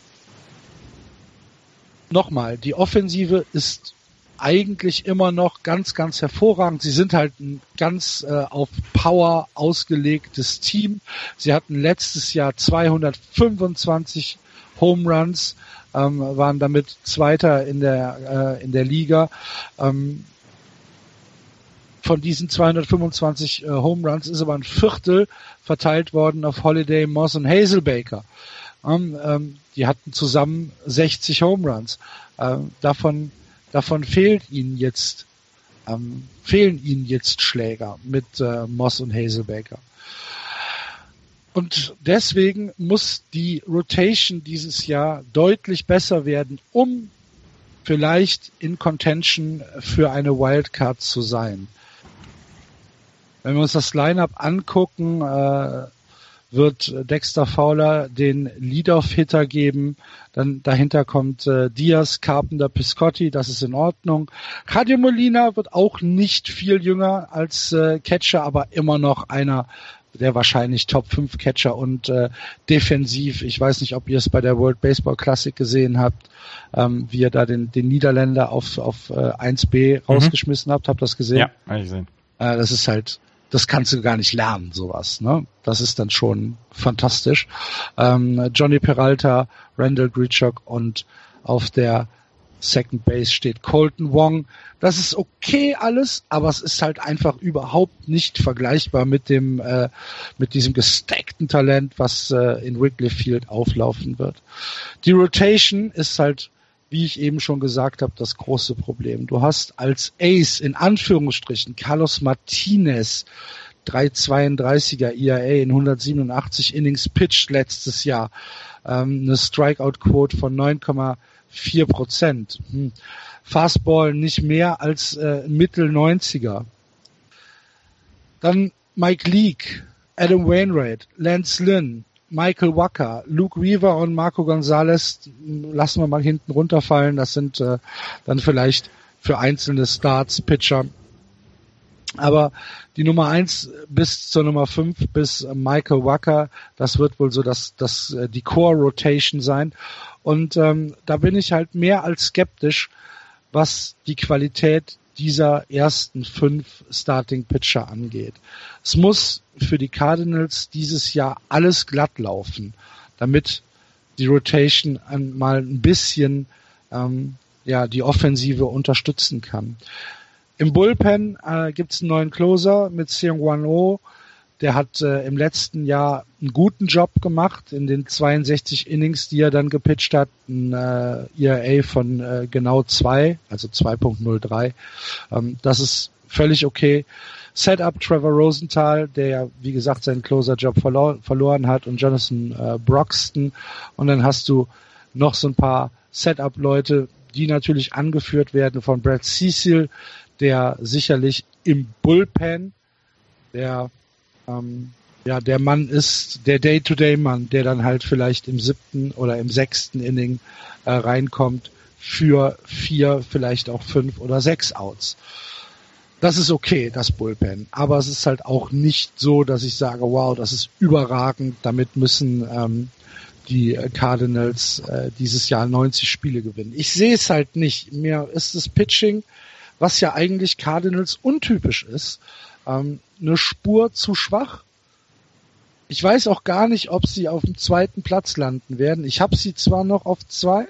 Nochmal, die Offensive ist eigentlich immer noch ganz, ganz hervorragend. Sie sind halt ein ganz äh, auf Power ausgelegtes Team. Sie hatten letztes Jahr 225 Home Runs, ähm, waren damit Zweiter in der, äh, in der Liga. Ähm, von diesen 225 äh, Home Runs ist aber ein Viertel verteilt worden auf Holiday, Moss und Hazelbaker. Ähm, ähm, die hatten zusammen 60 Home Runs. Ähm, davon Davon fehlt ihnen jetzt, ähm, fehlen ihnen jetzt Schläger mit äh, Moss und Hazelbaker. Und deswegen muss die Rotation dieses Jahr deutlich besser werden, um vielleicht in Contention für eine Wildcard zu sein. Wenn wir uns das Lineup angucken, äh, wird Dexter Fowler den Lead-Off-Hitter geben. Dann dahinter kommt äh, Diaz, Carpenter, Piscotti, das ist in Ordnung. Radio Molina wird auch nicht viel jünger als äh, Catcher, aber immer noch einer der wahrscheinlich Top 5 Catcher und äh, defensiv. Ich weiß nicht, ob ihr es bei der World Baseball Classic gesehen habt, ähm, wie ihr da den, den Niederländer auf, auf äh, 1B mhm. rausgeschmissen habt. Habt ihr das gesehen? Ja, habe ich gesehen. Äh, das ist halt das kannst du gar nicht lernen, sowas. Ne? Das ist dann schon fantastisch. Ähm, Johnny Peralta, Randall Grichuk und auf der Second Base steht Colton Wong. Das ist okay alles, aber es ist halt einfach überhaupt nicht vergleichbar mit dem äh, mit diesem gestackten Talent, was äh, in Wrigley Field auflaufen wird. Die Rotation ist halt, wie ich eben schon gesagt habe, das große Problem. Du hast als Ace in Anführungsstrichen Carlos Martinez 332er ERA in 187 Innings pitched letztes Jahr, ähm, eine Strikeout-Quote von 9, 4 Prozent. Hm. Fastball nicht mehr als äh, Mittel 90er. Dann Mike Leake, Adam Wainwright, Lance Lynn, Michael Wacker, Luke Weaver und Marco Gonzalez lassen wir mal hinten runterfallen. Das sind äh, dann vielleicht für einzelne Starts Pitcher. Aber die Nummer eins bis zur Nummer fünf bis Michael Wacker, das wird wohl so das, das, äh, die Core Rotation sein. Und ähm, da bin ich halt mehr als skeptisch, was die Qualität dieser ersten fünf Starting Pitcher angeht. Es muss für die Cardinals dieses Jahr alles glatt laufen, damit die Rotation mal ein bisschen ähm, ja die Offensive unterstützen kann. Im Bullpen äh, gibt es einen neuen Closer mit Seung Wan Oh, der hat äh, im letzten Jahr einen guten Job gemacht in den 62 Innings, die er dann gepitcht hat. Ein äh, ERA von äh, genau zwei, also 2.03. Ähm, das ist völlig okay. Setup Trevor Rosenthal, der ja, wie gesagt, seinen Closer-Job verlor verloren hat und Jonathan äh, Broxton. Und dann hast du noch so ein paar Setup-Leute, die natürlich angeführt werden von Brad Cecil, der sicherlich im Bullpen der ähm, ja, der Mann ist der Day-to-Day-Mann, der dann halt vielleicht im siebten oder im sechsten Inning äh, reinkommt für vier, vielleicht auch fünf oder sechs Outs. Das ist okay, das Bullpen. Aber es ist halt auch nicht so, dass ich sage, wow, das ist überragend. Damit müssen ähm, die Cardinals äh, dieses Jahr 90 Spiele gewinnen. Ich sehe es halt nicht. Mir ist das Pitching, was ja eigentlich Cardinals untypisch ist, ähm, eine Spur zu schwach. Ich weiß auch gar nicht, ob sie auf dem zweiten Platz landen werden. Ich habe sie zwar noch auf zwei,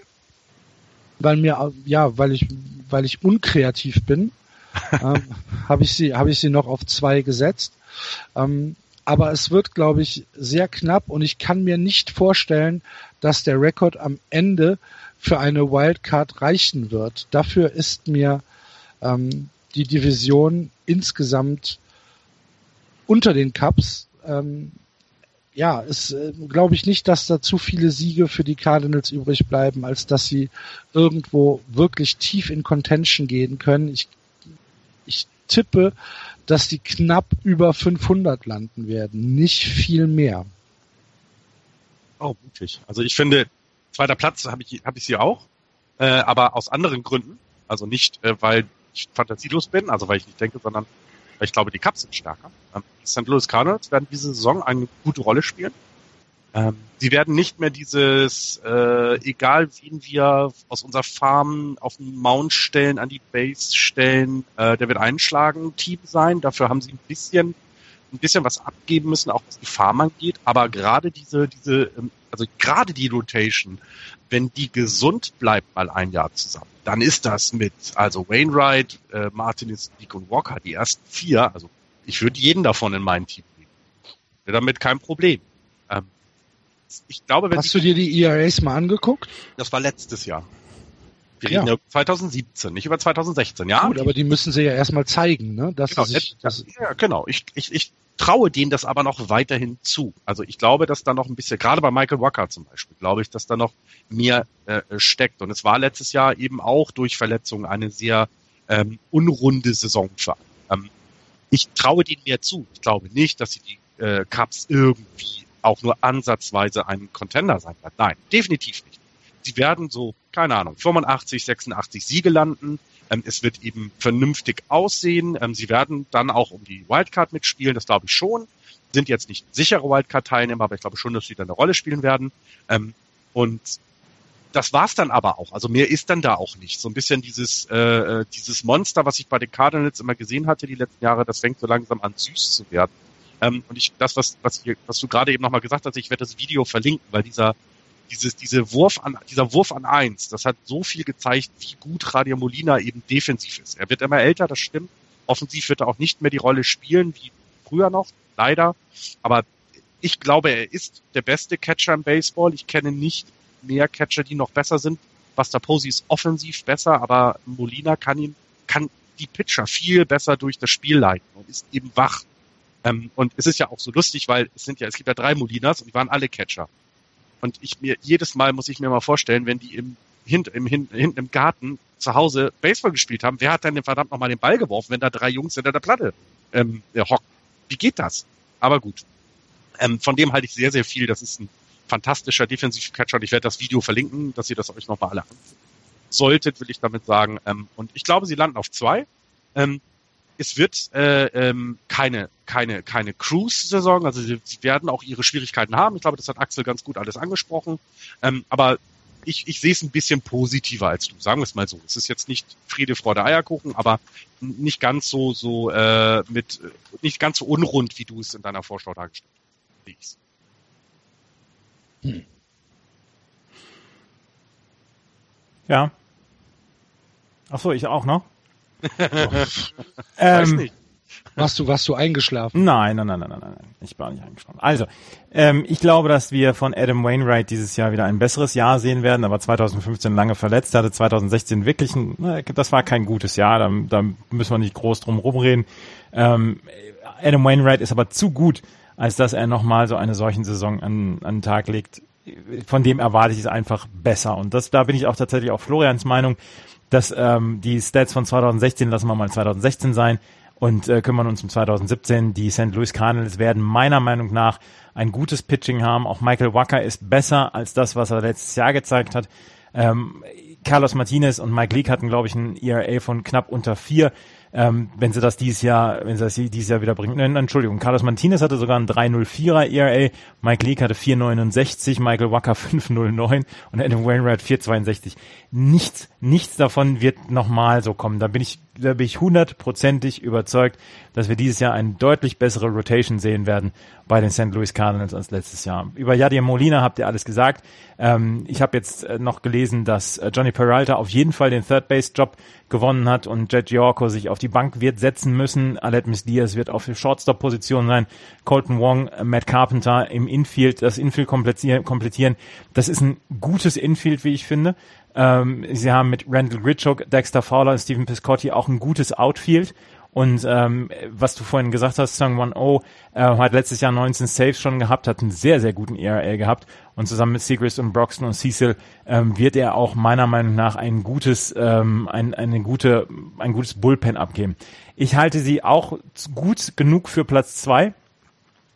weil mir ja, weil ich weil ich unkreativ bin, (laughs) ähm, habe ich sie habe ich sie noch auf zwei gesetzt. Ähm, aber es wird, glaube ich, sehr knapp und ich kann mir nicht vorstellen, dass der Rekord am Ende für eine Wildcard reichen wird. Dafür ist mir ähm, die Division insgesamt unter den Cups. Ähm, ja, es äh, glaube ich nicht, dass da zu viele Siege für die Cardinals übrig bleiben, als dass sie irgendwo wirklich tief in Contention gehen können. Ich, ich tippe, dass die knapp über 500 landen werden, nicht viel mehr. Oh, mutig. Also ich finde, zweiter Platz habe ich, hab ich sie auch, äh, aber aus anderen Gründen. Also nicht, äh, weil ich fantasielos bin, also weil ich nicht denke, sondern ich glaube, die Cups sind stärker. Ähm, St. Louis Cardinals werden diese Saison eine gute Rolle spielen. Ähm, sie werden nicht mehr dieses, äh, egal wen wir aus unserer Farm auf den Mount stellen, an die Base stellen, äh, der wird einschlagen, Team sein. Dafür haben sie ein bisschen, ein bisschen was abgeben müssen, auch was die Farm angeht. Aber gerade diese, diese, ähm, also gerade die Rotation, wenn die gesund bleibt mal ein Jahr zusammen, dann ist das mit, also Wainwright, äh, Martinez, Nick und Walker, die ersten vier, also ich würde jeden davon in mein Team nehmen. Wäre damit kein Problem. Ähm, ich glaube, wenn Hast du dir die ERAs mal angeguckt? Das war letztes Jahr. Wir ja. reden ja 2017, nicht über 2016, ja? Gut, aber die müssen sie ja erstmal zeigen, ne? Dass genau, sich, das, ja, genau. Ich, ich, ich traue denen das aber noch weiterhin zu. Also ich glaube, dass da noch ein bisschen, gerade bei Michael Walker zum Beispiel, glaube ich, dass da noch mehr äh, steckt. Und es war letztes Jahr eben auch durch Verletzungen eine sehr ähm, unrunde Saison für ähm, Ich traue denen mehr zu. Ich glaube nicht, dass sie die äh, Cups irgendwie auch nur ansatzweise ein Contender sein werden. Nein, definitiv nicht. Sie werden so, keine Ahnung, 85, 86 Siege landen ähm, es wird eben vernünftig aussehen. Ähm, sie werden dann auch um die Wildcard mitspielen, das glaube ich schon. Sind jetzt nicht sichere Wildcard-Teilnehmer, aber ich glaube schon, dass sie da eine Rolle spielen werden. Ähm, und das war's dann aber auch. Also mehr ist dann da auch nicht. So ein bisschen dieses, äh, äh, dieses Monster, was ich bei den Cardinals immer gesehen hatte die letzten Jahre, das fängt so langsam an süß zu werden. Ähm, und ich, das, was, was, hier, was du gerade eben nochmal gesagt hast, ich werde das Video verlinken, weil dieser, dieses, diese Wurf an, dieser Wurf an eins, das hat so viel gezeigt, wie gut Radio Molina eben defensiv ist. Er wird immer älter, das stimmt. Offensiv wird er auch nicht mehr die Rolle spielen, wie früher noch, leider. Aber ich glaube, er ist der beste Catcher im Baseball. Ich kenne nicht mehr Catcher, die noch besser sind. Buster Posey ist offensiv besser, aber Molina kann ihn, kann die Pitcher viel besser durch das Spiel leiten und ist eben wach. Ähm, und es ist ja auch so lustig, weil es sind ja, es gibt ja drei Molinas und die waren alle Catcher. Und ich mir, jedes Mal muss ich mir mal vorstellen, wenn die im, hint, im, hinten im Garten zu Hause Baseball gespielt haben, wer hat denn verdammt nochmal den Ball geworfen, wenn da drei Jungs hinter der Platte ähm, hocken? Wie geht das? Aber gut. Ähm, von dem halte ich sehr, sehr viel. Das ist ein fantastischer Defensiv-Catcher und ich werde das Video verlinken, dass ihr das euch nochmal alle ansehen solltet, will ich damit sagen. Ähm, und ich glaube, sie landen auf zwei. Ähm, es wird äh, ähm, keine keine keine Cruise-Saison, also sie, sie werden auch ihre Schwierigkeiten haben. Ich glaube, das hat Axel ganz gut alles angesprochen. Ähm, aber ich, ich sehe es ein bisschen positiver als du, sagen wir es mal so. Es ist jetzt nicht Friede, Freude, Eierkuchen, aber nicht ganz so so äh, mit nicht ganz so unrund, wie du es in deiner Vorschau dargestellt hast. Hm. Ja. Ach so, ich auch noch. Ähm, nicht. Warst du, warst du eingeschlafen? Nein, nein, nein, nein, nein, nein. Ich war nicht eingeschlafen. Also, ähm, ich glaube, dass wir von Adam Wainwright dieses Jahr wieder ein besseres Jahr sehen werden. Er war 2015 lange verletzt, hatte 2016 wirklich ein, das war kein gutes Jahr, da, da müssen wir nicht groß drum rumreden. Ähm, Adam Wainwright ist aber zu gut, als dass er nochmal so eine solchen Saison an, an den Tag legt. Von dem erwarte ich es einfach besser. Und das, da bin ich auch tatsächlich auch Florians Meinung, dass ähm, die Stats von 2016 lassen wir mal 2016 sein und äh, kümmern uns um 2017. Die St. Louis Cardinals werden meiner Meinung nach ein gutes Pitching haben. Auch Michael Wacker ist besser als das, was er letztes Jahr gezeigt hat. Ähm, Carlos Martinez und Mike Leake hatten, glaube ich, ein ERA von knapp unter vier ähm, wenn sie das dieses Jahr, wenn sie das dieses Jahr wieder bringen. Nein, Entschuldigung, Carlos Martinez hatte sogar ein 304er ERA, Mike Leake hatte 469, Michael Wacker 509 (laughs) und Adam Wainwright 462. Nichts, nichts davon wird nochmal so kommen. Da bin ich, da bin ich hundertprozentig überzeugt, dass wir dieses Jahr eine deutlich bessere Rotation sehen werden bei den St. Louis Cardinals als letztes Jahr. Über Yadier Molina habt ihr alles gesagt. Ähm, ich habe jetzt äh, noch gelesen, dass äh, Johnny Peralta auf jeden Fall den Third Base Job gewonnen hat und Jet Yorko sich auf die Bank wird setzen müssen. Alet Miss Diaz wird auf der Shortstop-Position sein. Colton Wong, äh, Matt Carpenter im Infield, das Infield komplettieren. Das ist ein gutes Infield, wie ich finde. Ähm, sie haben mit Randall Gritchuk, Dexter Fowler und Stephen Piscotti auch ein gutes Outfield. Und ähm, was du vorhin gesagt hast, One O äh, hat letztes Jahr 19 Saves schon gehabt, hat einen sehr, sehr guten ERA gehabt. Und zusammen mit Segrist und Broxton und Cecil ähm, wird er auch meiner Meinung nach ein gutes, ähm, ein, eine gute, ein gutes Bullpen abgeben. Ich halte sie auch gut genug für Platz zwei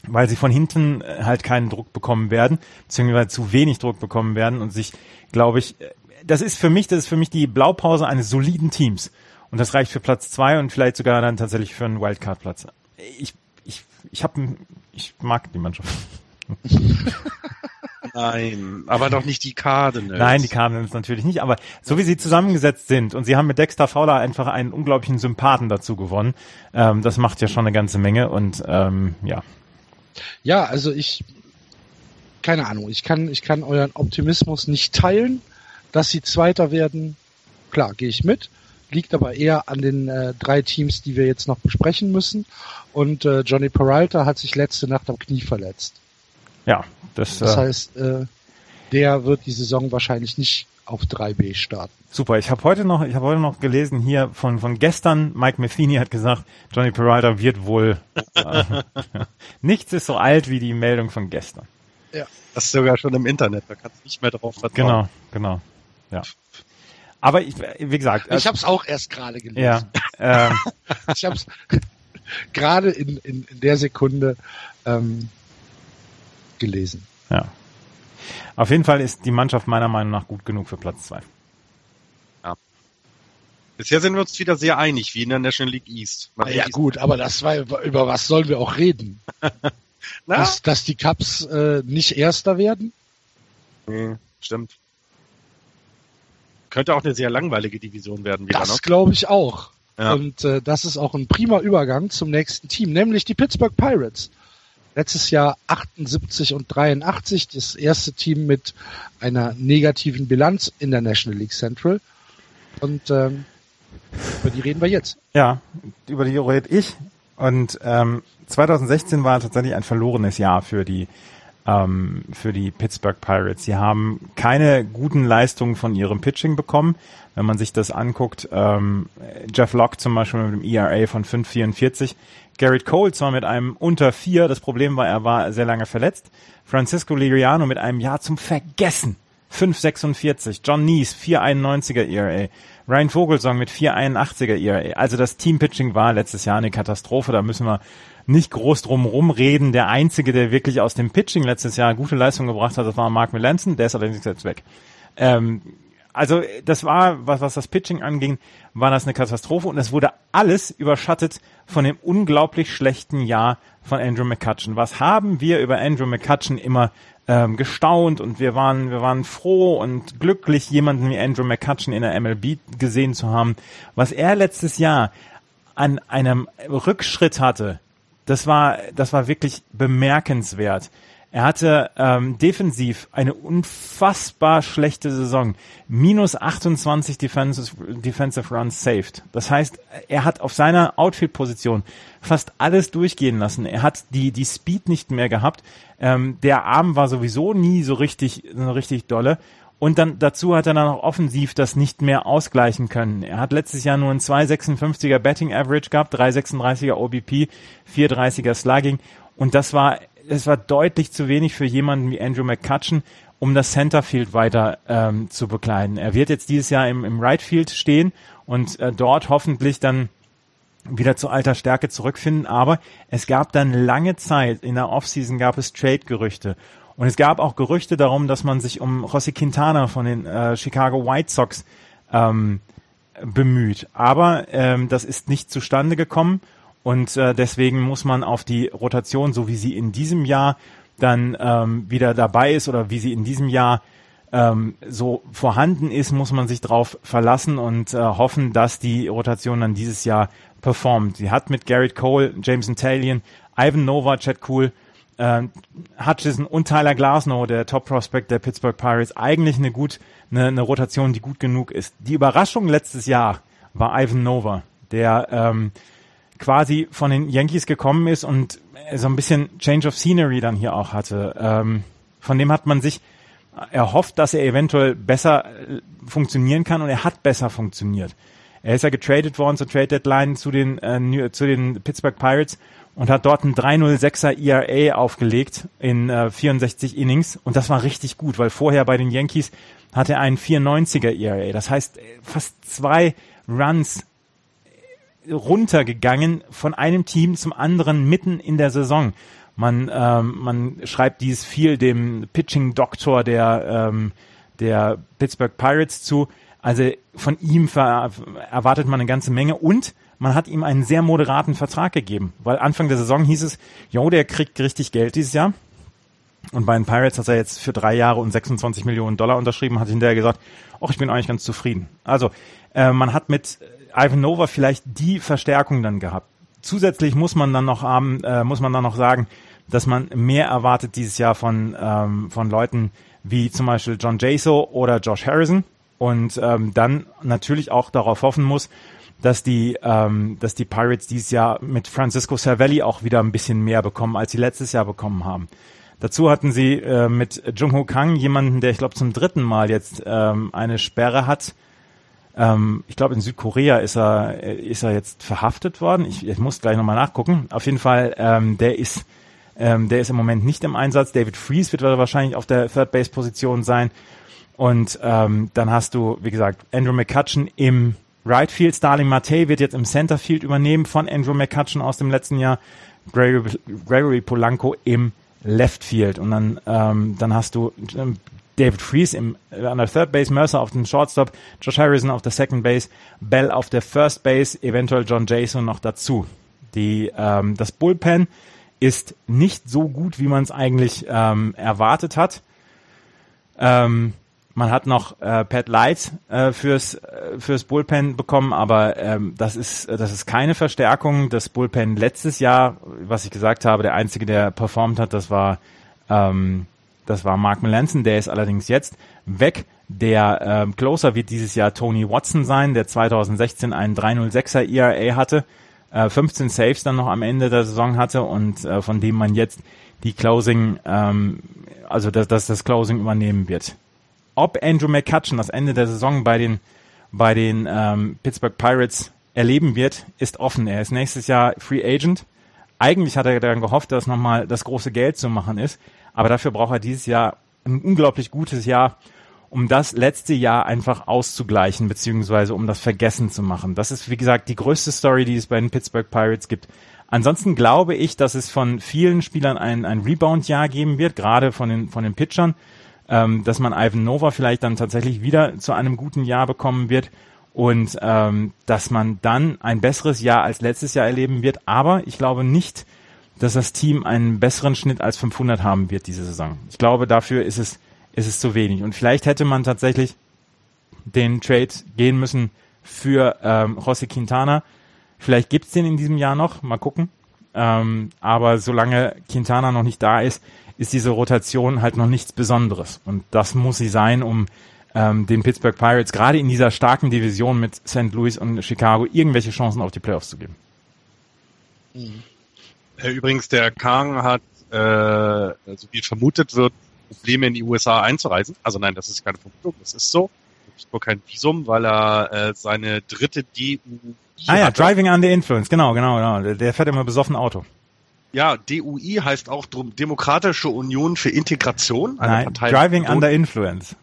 weil sie von hinten äh, halt keinen Druck bekommen werden, beziehungsweise zu wenig Druck bekommen werden und sich, glaube ich, das ist für mich, das ist für mich die Blaupause eines soliden Teams. Und das reicht für Platz zwei und vielleicht sogar dann tatsächlich für einen Wildcard-Platz. Ich, ich, ich habe, ich mag die Mannschaft. (laughs) Nein, aber doch nicht die Cardinals. Nein, die Cardinals natürlich nicht, aber so wie sie zusammengesetzt sind und sie haben mit Dexter Fowler einfach einen unglaublichen Sympathen dazu gewonnen, ähm, das macht ja schon eine ganze Menge und ähm, ja. Ja, also ich, keine Ahnung, ich kann, ich kann euren Optimismus nicht teilen, dass sie Zweiter werden. Klar, gehe ich mit liegt aber eher an den äh, drei Teams, die wir jetzt noch besprechen müssen. Und äh, Johnny Peralta hat sich letzte Nacht am Knie verletzt. Ja, das, das äh, heißt, äh, der wird die Saison wahrscheinlich nicht auf 3B starten. Super. Ich habe heute noch, ich habe heute noch gelesen hier von von gestern. Mike Matheny hat gesagt, Johnny Peralta wird wohl. Äh, (laughs) nichts ist so alt wie die Meldung von gestern. Ja, das ist sogar schon im Internet. Da kannst du nicht mehr drauf vertrauen. Genau, genau. Ja. Aber ich, wie gesagt. Ich habe es auch erst gerade gelesen. Ja, ähm. (laughs) ich habe es (laughs) gerade in, in, in der Sekunde ähm, gelesen. Ja. Auf jeden Fall ist die Mannschaft meiner Meinung nach gut genug für Platz zwei. Ja. Bisher sind wir uns wieder sehr einig, wie in der National League East. Man ja gut, aber das war über was sollen wir auch reden? (laughs) dass, dass die Cups äh, nicht Erster werden? Nee, stimmt. Könnte auch eine sehr langweilige Division werden wieder, Das glaube ich auch. Ja. Und äh, das ist auch ein prima Übergang zum nächsten Team, nämlich die Pittsburgh Pirates. Letztes Jahr 78 und 83, das erste Team mit einer negativen Bilanz in der National League Central. Und ähm, über die reden wir jetzt. Ja, über die rede ich. Und ähm, 2016 war tatsächlich ein verlorenes Jahr für die ähm, für die Pittsburgh Pirates. Sie haben keine guten Leistungen von ihrem Pitching bekommen. Wenn man sich das anguckt, ähm, Jeff Locke zum Beispiel mit einem ERA von 5,44, Garrett Cole zwar mit einem unter 4, das Problem war, er war sehr lange verletzt, Francisco Liriano mit einem Jahr zum Vergessen, 5,46, John Nees 4,91er ERA, Ryan Vogelsong mit 4,81er ERA. Also das Team-Pitching war letztes Jahr eine Katastrophe, da müssen wir nicht groß drum rumreden. Der einzige, der wirklich aus dem Pitching letztes Jahr gute Leistung gebracht hat, das war Mark Melanson, der ist allerdings jetzt weg. Ähm, also das war, was, was das Pitching anging, war das eine Katastrophe und es wurde alles überschattet von dem unglaublich schlechten Jahr von Andrew McCutcheon. Was haben wir über Andrew McCutcheon immer ähm, gestaunt und wir waren, wir waren froh und glücklich, jemanden wie Andrew McCutcheon in der MLB gesehen zu haben. Was er letztes Jahr an einem Rückschritt hatte, das war, das war wirklich bemerkenswert. Er hatte ähm, defensiv eine unfassbar schlechte Saison. Minus 28 Defensive, Defensive Runs saved. Das heißt, er hat auf seiner Outfield-Position fast alles durchgehen lassen. Er hat die, die Speed nicht mehr gehabt. Ähm, der Arm war sowieso nie so richtig, so richtig dolle. Und dann dazu hat er dann auch offensiv das nicht mehr ausgleichen können. Er hat letztes Jahr nur ein 2,56er Betting Average gehabt, 3,36er OBP, 4,30er Slugging. Und das war es war deutlich zu wenig für jemanden wie Andrew McCutcheon, um das Centerfield weiter ähm, zu bekleiden. Er wird jetzt dieses Jahr im, im Right Field stehen und äh, dort hoffentlich dann wieder zu alter Stärke zurückfinden. Aber es gab dann lange Zeit, in der Offseason gab es Trade-Gerüchte. Und es gab auch Gerüchte darum, dass man sich um José Quintana von den äh, Chicago White Sox ähm, bemüht. Aber ähm, das ist nicht zustande gekommen. Und äh, deswegen muss man auf die Rotation, so wie sie in diesem Jahr dann ähm, wieder dabei ist oder wie sie in diesem Jahr ähm, so vorhanden ist, muss man sich darauf verlassen und äh, hoffen, dass die Rotation dann dieses Jahr performt. Sie hat mit Garrett Cole, Jameson Talion, Ivan Nova, Chad Cool, äh, Hutchison und Tyler Glasnow, der Top Prospect der Pittsburgh Pirates, eigentlich eine gut eine, eine Rotation, die gut genug ist. Die Überraschung letztes Jahr war Ivan Nova, der ähm, quasi von den Yankees gekommen ist und so ein bisschen Change of Scenery dann hier auch hatte. Ähm, von dem hat man sich erhofft, dass er eventuell besser äh, funktionieren kann und er hat besser funktioniert. Er ist ja getradet worden zur Trade Deadline zu den, äh, zu den Pittsburgh Pirates und hat dort ein 306er ERA aufgelegt in äh, 64 Innings und das war richtig gut, weil vorher bei den Yankees hatte er einen 94er ERA. Das heißt, fast zwei Runs runtergegangen von einem Team zum anderen mitten in der Saison. Man, ähm, man schreibt dies viel dem Pitching-Doktor der, ähm, der Pittsburgh Pirates zu. Also von ihm erwartet man eine ganze Menge und man hat ihm einen sehr moderaten Vertrag gegeben, weil Anfang der Saison hieß es, jo, der kriegt richtig Geld dieses Jahr. Und bei den Pirates hat er jetzt für drei Jahre und 26 Millionen Dollar unterschrieben, hat hinterher gesagt, ach, ich bin eigentlich ganz zufrieden. Also äh, man hat mit Ivan Nova vielleicht die Verstärkung dann gehabt. Zusätzlich muss man dann noch haben, äh, muss man dann noch sagen, dass man mehr erwartet dieses Jahr von ähm, von Leuten wie zum Beispiel John Jaso oder Josh Harrison und ähm, dann natürlich auch darauf hoffen muss, dass die ähm, dass die Pirates dieses Jahr mit Francisco Cervelli auch wieder ein bisschen mehr bekommen, als sie letztes Jahr bekommen haben. Dazu hatten sie äh, mit Jung Ho Kang jemanden, der ich glaube zum dritten Mal jetzt ähm, eine Sperre hat ähm, ich glaube, in Südkorea ist er, ist er jetzt verhaftet worden. Ich, ich muss gleich nochmal nachgucken. Auf jeden Fall, ähm, der ist, ähm, der ist im Moment nicht im Einsatz. David Fries wird wahrscheinlich auf der Third Base Position sein. Und ähm, dann hast du, wie gesagt, Andrew McCutcheon im Right Field. Starling Mate wird jetzt im Center Field übernehmen von Andrew McCutcheon aus dem letzten Jahr. Gregory, Gregory Polanco im Left Field. Und dann, ähm, dann hast du ähm, David Fries im, äh, an der Third Base, Mercer auf dem Shortstop, Josh Harrison auf der Second Base, Bell auf der First Base, eventuell John Jason noch dazu. Die, ähm, das Bullpen ist nicht so gut, wie man es eigentlich ähm, erwartet hat. Ähm, Man hat noch äh, Pat Light äh, fürs äh, fürs Bullpen bekommen, aber ähm, das ist das ist keine Verstärkung. Das Bullpen letztes Jahr, was ich gesagt habe, der einzige, der performt hat, das war ähm, das war Mark Melanson. Der ist allerdings jetzt weg. Der ähm, Closer wird dieses Jahr Tony Watson sein, der 2016 einen 306er ERA hatte, äh, 15 Saves dann noch am Ende der Saison hatte und äh, von dem man jetzt die Closing, ähm, also dass, dass das Closing übernehmen wird ob Andrew McCutcheon das Ende der Saison bei den, bei den ähm, Pittsburgh Pirates erleben wird, ist offen. Er ist nächstes Jahr Free Agent. Eigentlich hat er dann gehofft, dass nochmal das große Geld zu machen ist, aber dafür braucht er dieses Jahr ein unglaublich gutes Jahr, um das letzte Jahr einfach auszugleichen, beziehungsweise um das vergessen zu machen. Das ist, wie gesagt, die größte Story, die es bei den Pittsburgh Pirates gibt. Ansonsten glaube ich, dass es von vielen Spielern ein, ein Rebound-Jahr geben wird, gerade von den, von den Pitchern ähm, dass man Ivan Nova vielleicht dann tatsächlich wieder zu einem guten Jahr bekommen wird und ähm, dass man dann ein besseres Jahr als letztes Jahr erleben wird. Aber ich glaube nicht, dass das Team einen besseren Schnitt als 500 haben wird diese Saison. Ich glaube, dafür ist es, ist es zu wenig. Und vielleicht hätte man tatsächlich den Trade gehen müssen für ähm, José Quintana. Vielleicht gibt's den in diesem Jahr noch, mal gucken. Ähm, aber solange Quintana noch nicht da ist, ist diese Rotation halt noch nichts Besonderes. Und das muss sie sein, um ähm, den Pittsburgh Pirates gerade in dieser starken Division mit St. Louis und Chicago irgendwelche Chancen auf die Playoffs zu geben. Mhm. Übrigens, der Kang hat, äh, so wie vermutet wird, Probleme in die USA einzureisen. Also nein, das ist keine Vermutung, das ist so. Gibt nur kein Visum, weil er äh, seine dritte DUI Ah ja, Driving Under Influence, genau, genau, genau. Der fährt immer besoffen Auto. Ja, DUI heißt auch Demokratische Union für Integration. Eine Nein, Partei Driving Under Influence.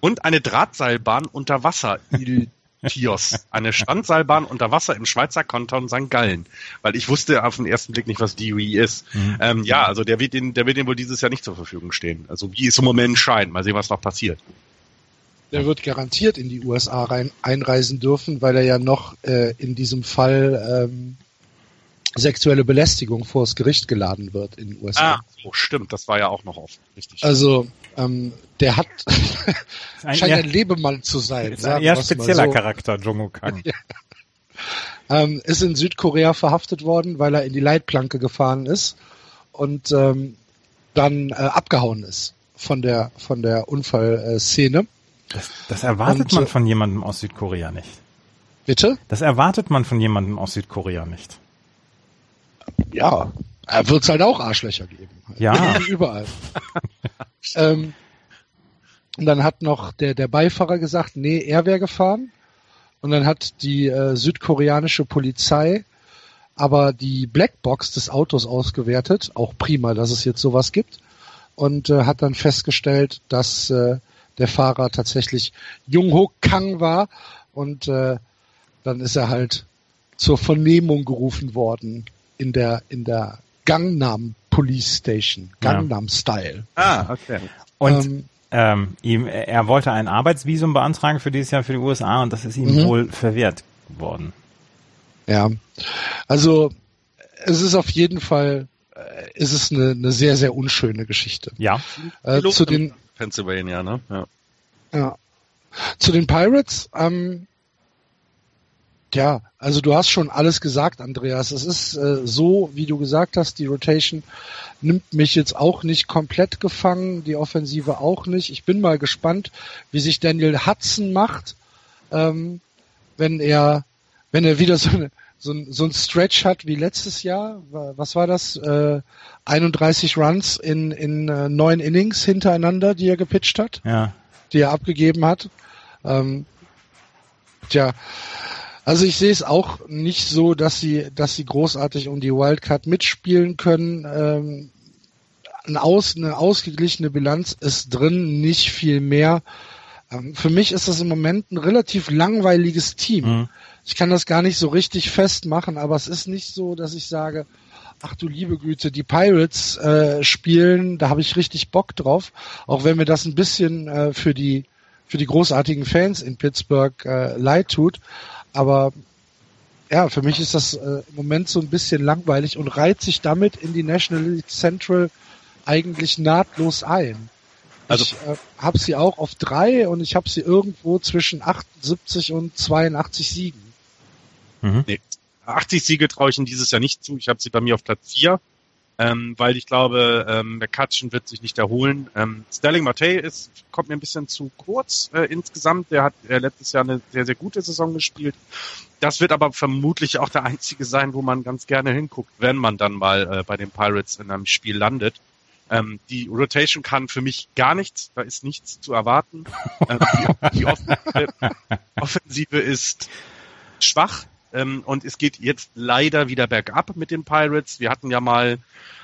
Und eine Drahtseilbahn unter Wasser, Il Tios. Eine Standseilbahn unter Wasser im Schweizer Kanton St. Gallen. Weil ich wusste auf den ersten Blick nicht, was DUI ist. Mhm. Ähm, ja, also der wird, den, der wird den wohl dieses Jahr nicht zur Verfügung stehen. Also wie es im Moment scheint. Mal sehen, was noch passiert. Der wird garantiert in die USA rein, einreisen dürfen, weil er ja noch äh, in diesem Fall ähm, sexuelle Belästigung vor das Gericht geladen wird in den USA. Ah, so stimmt, das war ja auch noch offen, richtig. Also ähm, der hat (laughs) ein scheint ein Lebemann zu sein. Ist ein eher spezieller so. Charakter, Jongo Kang. (laughs) ja. ähm, ist in Südkorea verhaftet worden, weil er in die Leitplanke gefahren ist und ähm, dann äh, abgehauen ist von der von der Unfallszene. Das, das erwartet und, man äh, von jemandem aus Südkorea nicht. Bitte? Das erwartet man von jemandem aus Südkorea nicht ja, wird es halt auch Arschlöcher geben. Ja. (laughs) Überall. (laughs) ähm, und dann hat noch der, der Beifahrer gesagt, nee, er wäre gefahren. Und dann hat die äh, südkoreanische Polizei aber die Blackbox des Autos ausgewertet. Auch prima, dass es jetzt sowas gibt. Und äh, hat dann festgestellt, dass äh, der Fahrer tatsächlich Jung-Ho Kang war. Und äh, dann ist er halt zur Vernehmung gerufen worden in der, in der Gangnam Police Station, Gangnam ja. Style. Ah, okay. Und ähm, ähm, ihm, er wollte ein Arbeitsvisum beantragen für dieses Jahr für die USA und das ist ihm mhm. wohl verwehrt worden. Ja, also es ist auf jeden Fall, äh, es ist eine, eine sehr, sehr unschöne Geschichte. Ja. Äh, zu den Pennsylvania, ne? Ja. ja. Zu den Pirates, ähm, ja, also du hast schon alles gesagt, Andreas. Es ist äh, so, wie du gesagt hast, die Rotation nimmt mich jetzt auch nicht komplett gefangen, die Offensive auch nicht. Ich bin mal gespannt, wie sich Daniel Hudson macht, ähm, wenn er, wenn er wieder so, eine, so, ein, so ein Stretch hat wie letztes Jahr. Was war das? Äh, 31 Runs in, in äh, neun Innings hintereinander, die er gepitcht hat, ja. die er abgegeben hat. Ähm, tja, also ich sehe es auch nicht so, dass sie, dass sie großartig um die Wildcard mitspielen können. Ähm, eine, aus, eine ausgeglichene Bilanz ist drin, nicht viel mehr. Ähm, für mich ist das im Moment ein relativ langweiliges Team. Mhm. Ich kann das gar nicht so richtig festmachen, aber es ist nicht so, dass ich sage, ach du liebe Güte, die Pirates äh, spielen, da habe ich richtig Bock drauf, auch wenn mir das ein bisschen äh, für die für die großartigen Fans in Pittsburgh äh, leid tut. Aber ja, für mich ist das äh, im Moment so ein bisschen langweilig und reiht sich damit in die National League Central eigentlich nahtlos ein. Also ich äh, habe sie auch auf drei und ich habe sie irgendwo zwischen 78 und 82 Siegen. Mhm. Nee, 80 Siege traue ich Ihnen dieses Jahr nicht zu. Ich habe sie bei mir auf Platz 4, ähm, weil ich glaube, ähm, McCutcheon wird sich nicht erholen. Ähm, Sterling Matei ist, kommt mir ein bisschen zu kurz äh, insgesamt. Der hat äh, letztes Jahr eine sehr, sehr gute Saison gespielt. Das wird aber vermutlich auch der einzige sein, wo man ganz gerne hinguckt, wenn man dann mal äh, bei den Pirates in einem Spiel landet. Ähm, die Rotation kann für mich gar nichts, da ist nichts zu erwarten. Ähm, die, die Offensive, (laughs) Offensive ist schwach, ähm, und es geht jetzt leider wieder bergab mit den Pirates. Wir hatten ja mal,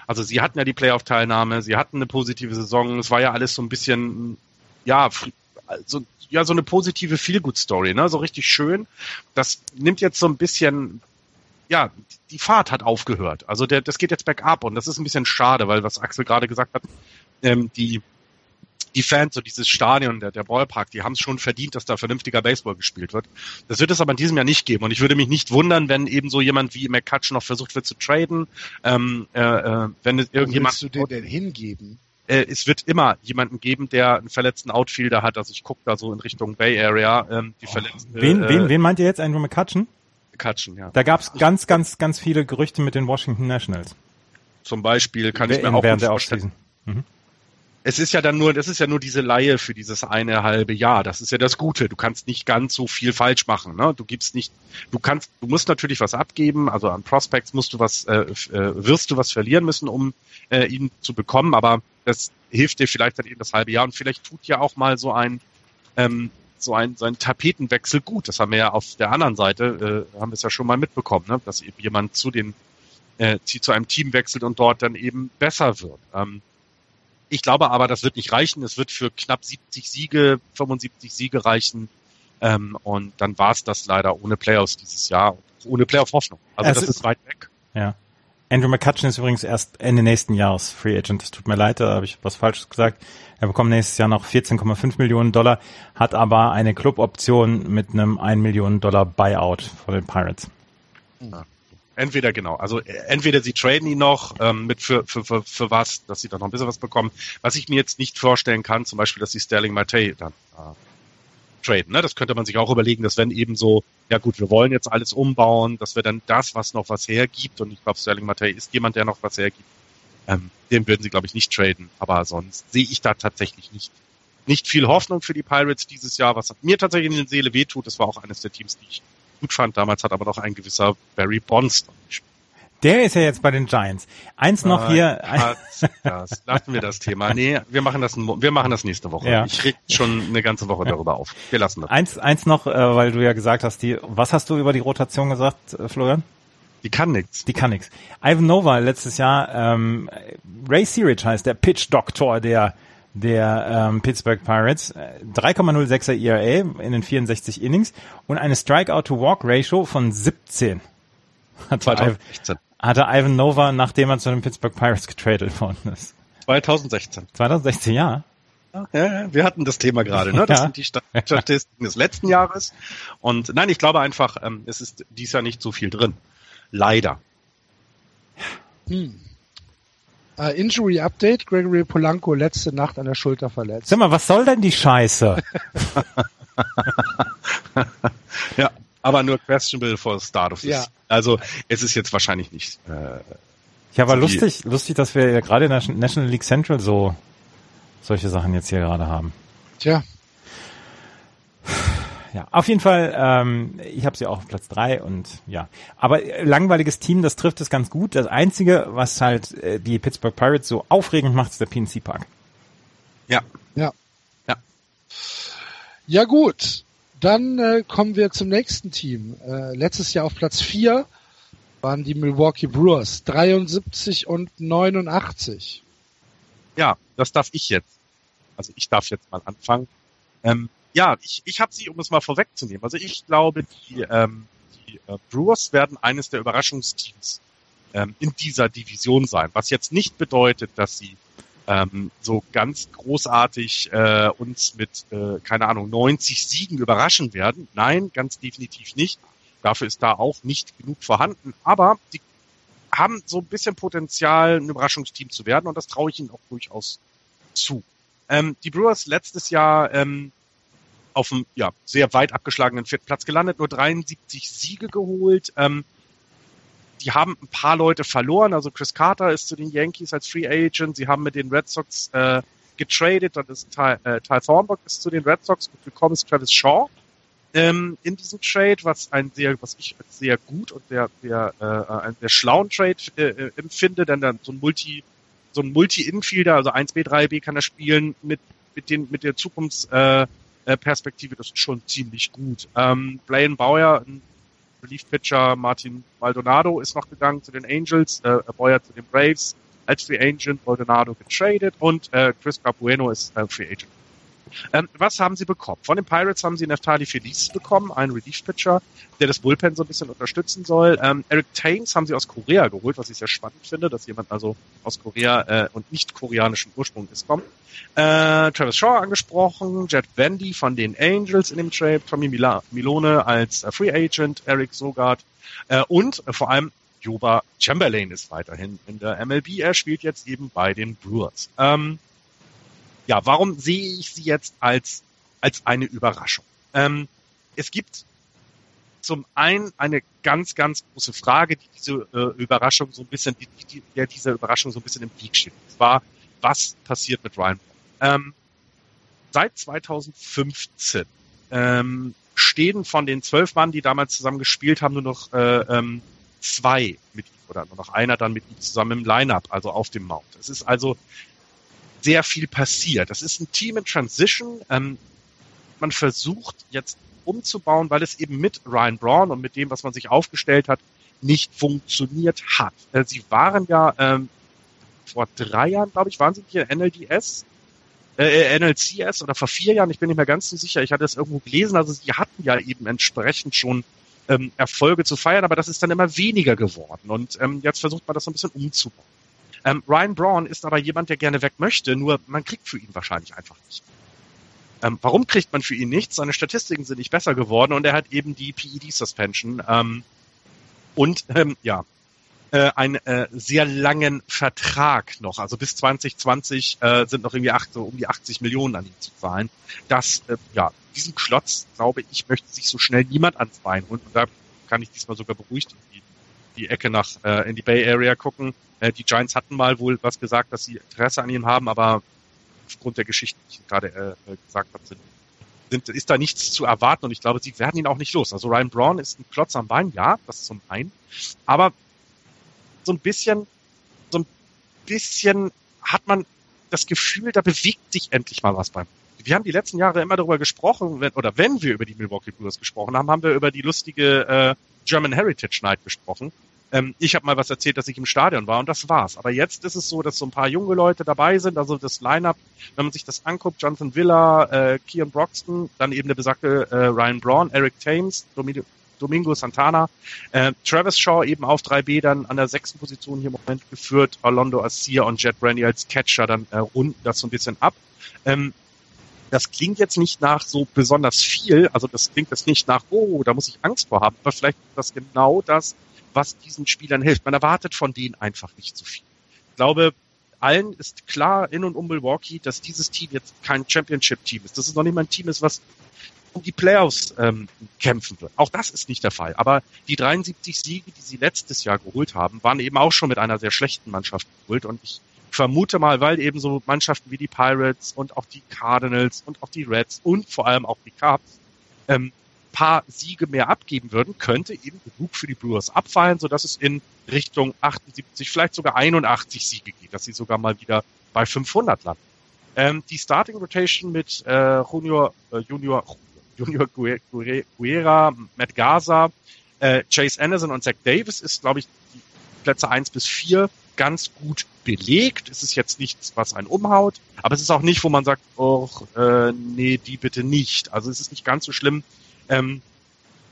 also sie hatten ja die Playoff-Teilnahme, sie hatten eine positive Saison. Es war ja alles so ein bisschen, ja, so, ja, so eine positive Feel-Good-Story, ne? So richtig schön. Das nimmt jetzt so ein bisschen, ja, die Fahrt hat aufgehört. Also der, das geht jetzt bergab und das ist ein bisschen schade, weil was Axel gerade gesagt hat, ähm, die die Fans und dieses Stadion, der, der Ballpark, die haben es schon verdient, dass da vernünftiger Baseball gespielt wird. Das wird es aber in diesem Jahr nicht geben. Und ich würde mich nicht wundern, wenn eben so jemand wie McCutcheon noch versucht wird zu traden. Ähm, äh, äh, wenn es irgendjemand. Willst du den denn hingeben? Äh, es wird immer jemanden geben, der einen verletzten Outfielder hat. Also ich gucke da so in Richtung Bay Area. Ähm, die oh. verletzten, wen, äh, wen, wen meint ihr jetzt? Andrew McCutcheon? McCutcheon, ja. Da gab es ganz, ganz, ganz viele Gerüchte mit den Washington Nationals. Zum Beispiel kann ich mir auch während der vorstellen. Mhm es ist ja dann nur, das ist ja nur diese Laie für dieses eine halbe Jahr. Das ist ja das Gute. Du kannst nicht ganz so viel falsch machen. Ne? Du gibst nicht, du kannst, du musst natürlich was abgeben. Also an Prospects musst du was, äh, äh, wirst du was verlieren müssen, um äh, ihn zu bekommen. Aber das hilft dir vielleicht dann eben das halbe Jahr. Und vielleicht tut ja auch mal so ein, ähm, so ein, so ein Tapetenwechsel gut. Das haben wir ja auf der anderen Seite, äh, haben wir es ja schon mal mitbekommen, ne? dass eben jemand zu den, äh, zu einem Team wechselt und dort dann eben besser wird. Ähm, ich glaube aber, das wird nicht reichen. Es wird für knapp 70 Siege, 75 Siege reichen. Ähm, und dann war es das leider ohne Playoffs dieses Jahr, ohne Playoff-Hoffnung. Also es das ist, ist weit weg. Ja. Andrew McCutcheon ist übrigens erst Ende nächsten Jahres Free Agent. Es tut mir leid, da habe ich was Falsches gesagt. Er bekommt nächstes Jahr noch 14,5 Millionen Dollar, hat aber eine Cluboption mit einem 1 Millionen Dollar Buyout von den Pirates. Ja. Entweder genau, also äh, entweder sie traden ihn noch ähm, mit für, für, für, für was, dass sie dann noch ein bisschen was bekommen. Was ich mir jetzt nicht vorstellen kann, zum Beispiel, dass sie Sterling Mate dann äh, traden. Ne? Das könnte man sich auch überlegen, dass wenn eben so, ja gut, wir wollen jetzt alles umbauen, dass wir dann das, was noch was hergibt, und ich glaube, Sterling Mate ist jemand, der noch was hergibt, ähm, den würden sie, glaube ich, nicht traden. Aber sonst sehe ich da tatsächlich nicht, nicht viel Hoffnung für die Pirates dieses Jahr, was mir tatsächlich in der Seele wehtut. Das war auch eines der Teams, die ich gut fand. Damals hat aber noch ein gewisser Barry Bonds gespielt. Der ist ja jetzt bei den Giants. Eins noch Nein, hier. Das, lassen wir das Thema. Nee, wir machen das, wir machen das nächste Woche. Ja. Ich reg schon eine ganze Woche darüber auf. Wir lassen das. Eins, eins noch, äh, weil du ja gesagt hast, die, was hast du über die Rotation gesagt, äh, Florian? Die kann nix. Die kann nix. Ivan Nova letztes Jahr, ähm, Ray Searich heißt der Pitch-Doktor der der ähm, Pittsburgh Pirates. 3,06er äh, ERA in den 64 Innings und eine Strikeout-to-Walk-Ratio von 17. Hatte 2016. Ivan, hatte Ivan Nova, nachdem er zu den Pittsburgh Pirates getradet worden ist. 2016. 2016, ja. Ja, wir hatten das Thema gerade, ne? Das ja. sind die Statistiken des letzten Jahres. Und nein, ich glaube einfach, ähm, es ist dies Jahr nicht so viel drin. Leider. Hm. Uh, Injury Update, Gregory Polanco letzte Nacht an der Schulter verletzt. Sag mal, was soll denn die Scheiße? (laughs) ja, aber nur questionable for start of ja. Also es ist jetzt wahrscheinlich nicht. Äh, ja, aber so lustig, lustig, dass wir ja gerade in der National League Central so solche Sachen jetzt hier gerade haben. Tja, ja, auf jeden Fall, ähm, ich habe sie auch auf Platz drei und ja. Aber langweiliges Team, das trifft es ganz gut. Das Einzige, was halt äh, die Pittsburgh Pirates so aufregend macht, ist der PNC Park. Ja. Ja. Ja. Ja gut, dann äh, kommen wir zum nächsten Team. Äh, letztes Jahr auf Platz vier waren die Milwaukee Brewers, 73 und 89. Ja, das darf ich jetzt. Also ich darf jetzt mal anfangen. Ähm, ja, ich, ich habe sie, um es mal vorwegzunehmen. Also ich glaube, die, ähm, die äh, Brewers werden eines der Überraschungsteams ähm, in dieser Division sein. Was jetzt nicht bedeutet, dass sie ähm, so ganz großartig äh, uns mit, äh, keine Ahnung, 90 Siegen überraschen werden. Nein, ganz definitiv nicht. Dafür ist da auch nicht genug vorhanden. Aber die haben so ein bisschen Potenzial, ein Überraschungsteam zu werden und das traue ich ihnen auch durchaus zu. Ähm, die Brewers letztes Jahr ähm, auf einem ja, sehr weit abgeschlagenen vierten Platz gelandet, nur 73 Siege geholt. Ähm, die haben ein paar Leute verloren. Also Chris Carter ist zu den Yankees als Free Agent. Sie haben mit den Red Sox äh, getradet. Dann ist Ty, äh, Ty Thornburg ist zu den Red Sox. Gekommen ist Travis Shaw ähm, in diesem Trade, was ein sehr, was ich als sehr gut und sehr, sehr, äh, einen sehr schlauen Trade äh, äh, empfinde, denn dann so ein Multi, so ein Multi-Infielder, also 1B, 3B kann er spielen mit mit den mit der Zukunftsperspektive, äh, das ist schon ziemlich gut. Ähm, Blaine Bauer, ein Relief-Pitcher, Martin Maldonado ist noch gegangen zu den Angels, äh, Bauer zu den Braves als Free Agent, Maldonado getradet und äh, Chris Capueno ist äh, Free Agent ähm, was haben sie bekommen? Von den Pirates haben sie Neftali Feliz bekommen, einen Relief-Pitcher, der das Bullpen so ein bisschen unterstützen soll. Ähm, Eric Taines haben sie aus Korea geholt, was ich sehr spannend finde, dass jemand also aus Korea äh, und nicht koreanischen Ursprung ist, kommt. Äh, Travis Shaw angesprochen, Jet Vandy von den Angels in dem Trade, Tommy Mila Milone als äh, Free Agent, Eric Sogard äh, und vor allem Joba Chamberlain ist weiterhin in der MLB. Er spielt jetzt eben bei den Brewers. Ähm, ja, warum sehe ich sie jetzt als, als eine Überraschung? Ähm, es gibt zum einen eine ganz, ganz große Frage, die diese äh, Überraschung so ein bisschen, die, die, der dieser Überraschung so ein bisschen im Weg steht. Und zwar, was passiert mit Ryan? Ähm, seit 2015 ähm, stehen von den zwölf Mann, die damals zusammen gespielt haben, nur noch äh, ähm, zwei mit ihm oder nur noch einer dann mit ihm zusammen im Lineup, also auf dem Mount. Es ist also sehr viel passiert. Das ist ein Team in Transition. Ähm, man versucht jetzt umzubauen, weil es eben mit Ryan Braun und mit dem, was man sich aufgestellt hat, nicht funktioniert hat. Äh, sie waren ja ähm, vor drei Jahren, glaube ich, waren sie hier NLDS, äh, NLCS oder vor vier Jahren, ich bin nicht mehr ganz so sicher, ich hatte es irgendwo gelesen, also sie hatten ja eben entsprechend schon ähm, Erfolge zu feiern, aber das ist dann immer weniger geworden und ähm, jetzt versucht man das so ein bisschen umzubauen. Ähm, Ryan Braun ist aber jemand, der gerne weg möchte, nur man kriegt für ihn wahrscheinlich einfach nicht. Ähm, warum kriegt man für ihn nichts? Seine Statistiken sind nicht besser geworden und er hat eben die PED-Suspension ähm, und ähm, ja, äh, einen äh, sehr langen Vertrag noch. Also bis 2020 äh, sind noch irgendwie acht, so um die 80 Millionen an ihn zu zahlen. Das, äh, ja, diesen Klotz, glaube ich, möchte sich so schnell niemand ans Bein holen. Und da kann ich diesmal sogar beruhigt die, die Ecke nach äh, in die Bay Area gucken. Äh, die Giants hatten mal wohl was gesagt, dass sie Interesse an ihm haben, aber aufgrund der Geschichte, die ich gerade äh, gesagt habe, sind, sind, ist da nichts zu erwarten und ich glaube, sie werden ihn auch nicht los. Also Ryan Braun ist ein Klotz am Bein, ja, das zum einen, aber so ein bisschen, so ein bisschen hat man das Gefühl, da bewegt sich endlich mal was beim. Wir haben die letzten Jahre immer darüber gesprochen, wenn, oder wenn wir über die Milwaukee Brewers gesprochen haben, haben wir über die lustige äh, German Heritage Night gesprochen. Ähm, ich habe mal was erzählt, dass ich im Stadion war und das war's. Aber jetzt ist es so, dass so ein paar junge Leute dabei sind. Also das Line-up, wenn man sich das anguckt, Jonathan Villa, äh, Kian Broxton, dann eben der besagte äh, Ryan Braun, Eric Thames, Domin Domingo Santana, äh, Travis Shaw eben auf 3B dann an der sechsten Position hier im Moment geführt, Orlando Asir und Jet Brandy als Catcher dann äh, runden das so ein bisschen ab. Ähm, das klingt jetzt nicht nach so besonders viel, also das klingt jetzt nicht nach, oh, da muss ich Angst vor haben, aber vielleicht ist das genau das, was diesen Spielern hilft. Man erwartet von denen einfach nicht zu viel. Ich glaube, allen ist klar in und um Milwaukee, dass dieses Team jetzt kein Championship-Team ist. Dass es noch nicht mal ein Team ist, was um die Playoffs ähm, kämpfen wird. Auch das ist nicht der Fall. Aber die 73 Siege, die sie letztes Jahr geholt haben, waren eben auch schon mit einer sehr schlechten Mannschaft geholt. Und ich vermute mal, weil eben so Mannschaften wie die Pirates und auch die Cardinals und auch die Reds und vor allem auch die Cubs ähm, paar Siege mehr abgeben würden, könnte eben genug für die Brewers abfallen, sodass es in Richtung 78, vielleicht sogar 81 Siege geht, dass sie sogar mal wieder bei 500 landen. Ähm, die Starting Rotation mit äh, Junior, äh, Junior, Junior Guerra, Matt Gaza, äh, Chase Anderson und Zach Davis ist, glaube ich, die Plätze 1 bis 4 ganz gut belegt. Es ist jetzt nichts, was einen umhaut, aber es ist auch nicht, wo man sagt, oh, äh, nee, die bitte nicht. Also es ist nicht ganz so schlimm, ähm,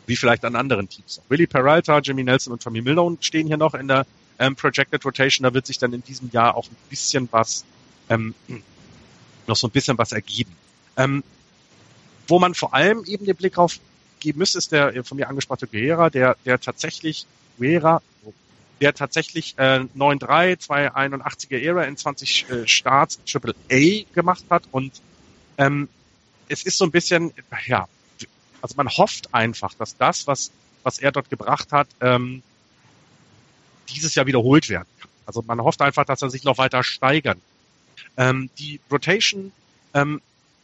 wie vielleicht an anderen Teams. Willie Peralta, Jimmy Nelson und Tommy Milone stehen hier noch in der ähm, Projected Rotation. Da wird sich dann in diesem Jahr auch ein bisschen was, ähm, noch so ein bisschen was ergeben. Ähm, wo man vor allem eben den Blick drauf geben müsste, ist der von mir angesprochene Guerra, der, der tatsächlich Guerra, der tatsächlich äh, 9-3, 281er Ära in 20 äh, Starts Triple A gemacht hat und ähm, es ist so ein bisschen, ja, also man hofft einfach, dass das, was, was er dort gebracht hat, ähm, dieses Jahr wiederholt werden kann. Also man hofft einfach, dass er sich noch weiter steigern. Ähm, die Rotation, ähm,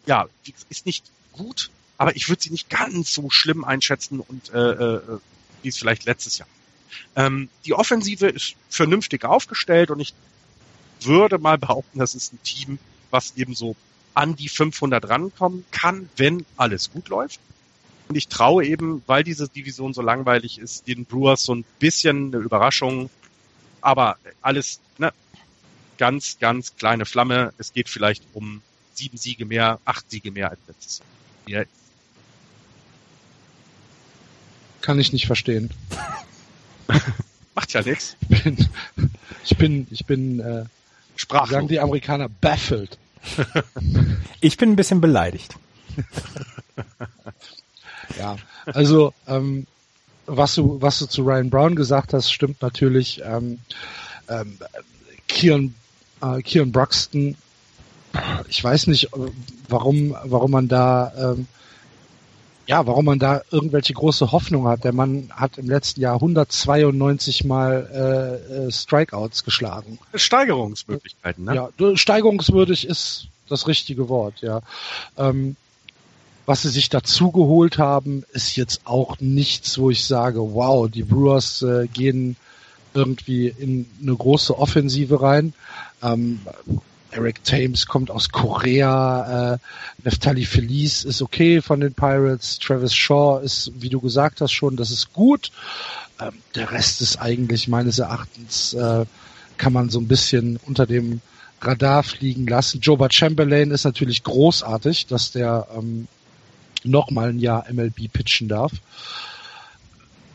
ja, ist nicht gut, aber ich würde sie nicht ganz so schlimm einschätzen und äh, äh, wie es vielleicht letztes Jahr. Ähm, die Offensive ist vernünftig aufgestellt und ich würde mal behaupten, das ist ein Team, was eben so an die 500 rankommen kann, wenn alles gut läuft. Und ich traue eben, weil diese Division so langweilig ist, den Brewers so ein bisschen eine Überraschung. Aber alles ne, ganz, ganz kleine Flamme. Es geht vielleicht um sieben Siege mehr, acht Siege mehr als letztes Jahr. Kann ich nicht verstehen. (laughs) Macht ja nichts. Ich bin, ich bin, ich bin äh, Sprachlos. sagen die Amerikaner baffled. (laughs) Ich bin ein bisschen beleidigt. (laughs) Ja, also ähm, was du was du zu Ryan Brown gesagt hast, stimmt natürlich. Ähm, ähm, Kieran, äh, Kieran Bruxton, ich weiß nicht, warum warum man da ähm, ja, warum man da irgendwelche große Hoffnung hat. Der Mann hat im letzten Jahr 192 Mal äh, äh, Strikeouts geschlagen. Steigerungsmöglichkeiten, ne? Ja, steigerungswürdig ist das richtige Wort, ja. Ähm, was sie sich dazu geholt haben, ist jetzt auch nichts, wo ich sage, wow, die Brewers äh, gehen irgendwie in eine große Offensive rein. Ähm, Eric Thames kommt aus Korea, äh, Neftali Feliz ist okay von den Pirates, Travis Shaw ist, wie du gesagt hast schon, das ist gut. Ähm, der Rest ist eigentlich meines Erachtens, äh, kann man so ein bisschen unter dem Radar fliegen lassen. Joba Chamberlain ist natürlich großartig, dass der ähm, noch mal ein Jahr MLB pitchen darf.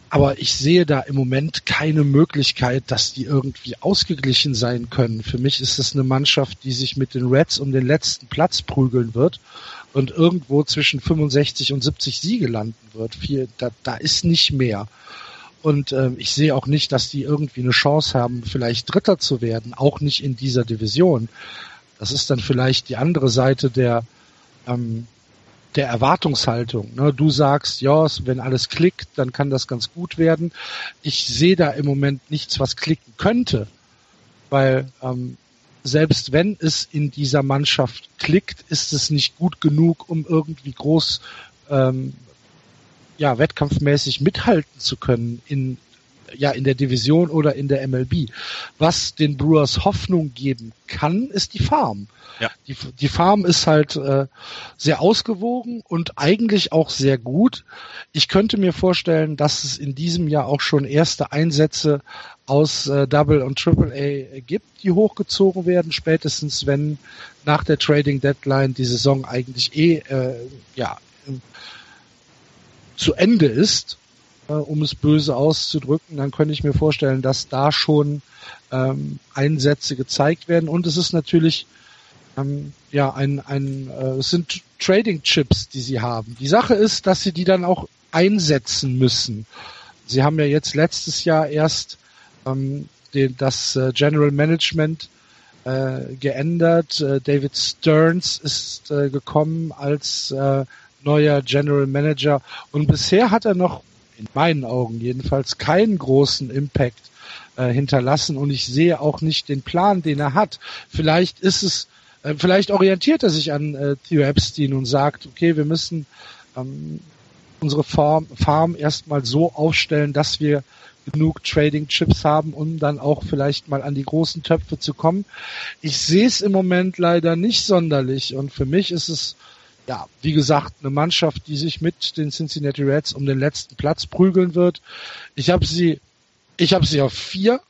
Aber ich sehe da im Moment keine Möglichkeit, dass die irgendwie ausgeglichen sein können. Für mich ist es eine Mannschaft, die sich mit den Reds um den letzten Platz prügeln wird und irgendwo zwischen 65 und 70 Siege landen wird. Viel, da, da ist nicht mehr. Und ähm, ich sehe auch nicht, dass die irgendwie eine Chance haben, vielleicht Dritter zu werden, auch nicht in dieser Division. Das ist dann vielleicht die andere Seite der, ähm, der Erwartungshaltung. Ne? Du sagst, ja, wenn alles klickt, dann kann das ganz gut werden. Ich sehe da im Moment nichts, was klicken könnte, weil ähm, selbst wenn es in dieser Mannschaft klickt, ist es nicht gut genug, um irgendwie groß ähm, ja, wettkampfmäßig mithalten zu können in ja in der Division oder in der MLB. Was den Brewers Hoffnung geben kann, ist die Farm. Ja. Die, die Farm ist halt äh, sehr ausgewogen und eigentlich auch sehr gut. Ich könnte mir vorstellen, dass es in diesem Jahr auch schon erste Einsätze aus äh, Double und Triple A gibt, die hochgezogen werden, spätestens wenn nach der Trading Deadline die Saison eigentlich eh äh, ja zu Ende ist äh, um es böse auszudrücken, dann könnte ich mir vorstellen, dass da schon ähm, Einsätze gezeigt werden. Und es ist natürlich ähm, ja ein, ein äh, es sind Trading Chips, die sie haben. Die Sache ist, dass sie die dann auch einsetzen müssen. Sie haben ja jetzt letztes Jahr erst ähm, den, das äh, General Management äh, geändert. Äh, David Stearns ist äh, gekommen als äh, neuer General Manager und bisher hat er noch in meinen Augen jedenfalls keinen großen Impact äh, hinterlassen und ich sehe auch nicht den Plan, den er hat. Vielleicht ist es, äh, vielleicht orientiert er sich an äh, Theo Epstein und sagt, okay, wir müssen ähm, unsere Farm, Farm erstmal so aufstellen, dass wir genug Trading Chips haben, um dann auch vielleicht mal an die großen Töpfe zu kommen. Ich sehe es im Moment leider nicht sonderlich und für mich ist es ja, wie gesagt, eine Mannschaft, die sich mit den Cincinnati Reds um den letzten Platz prügeln wird. Ich habe sie, ich habe sie auf vier,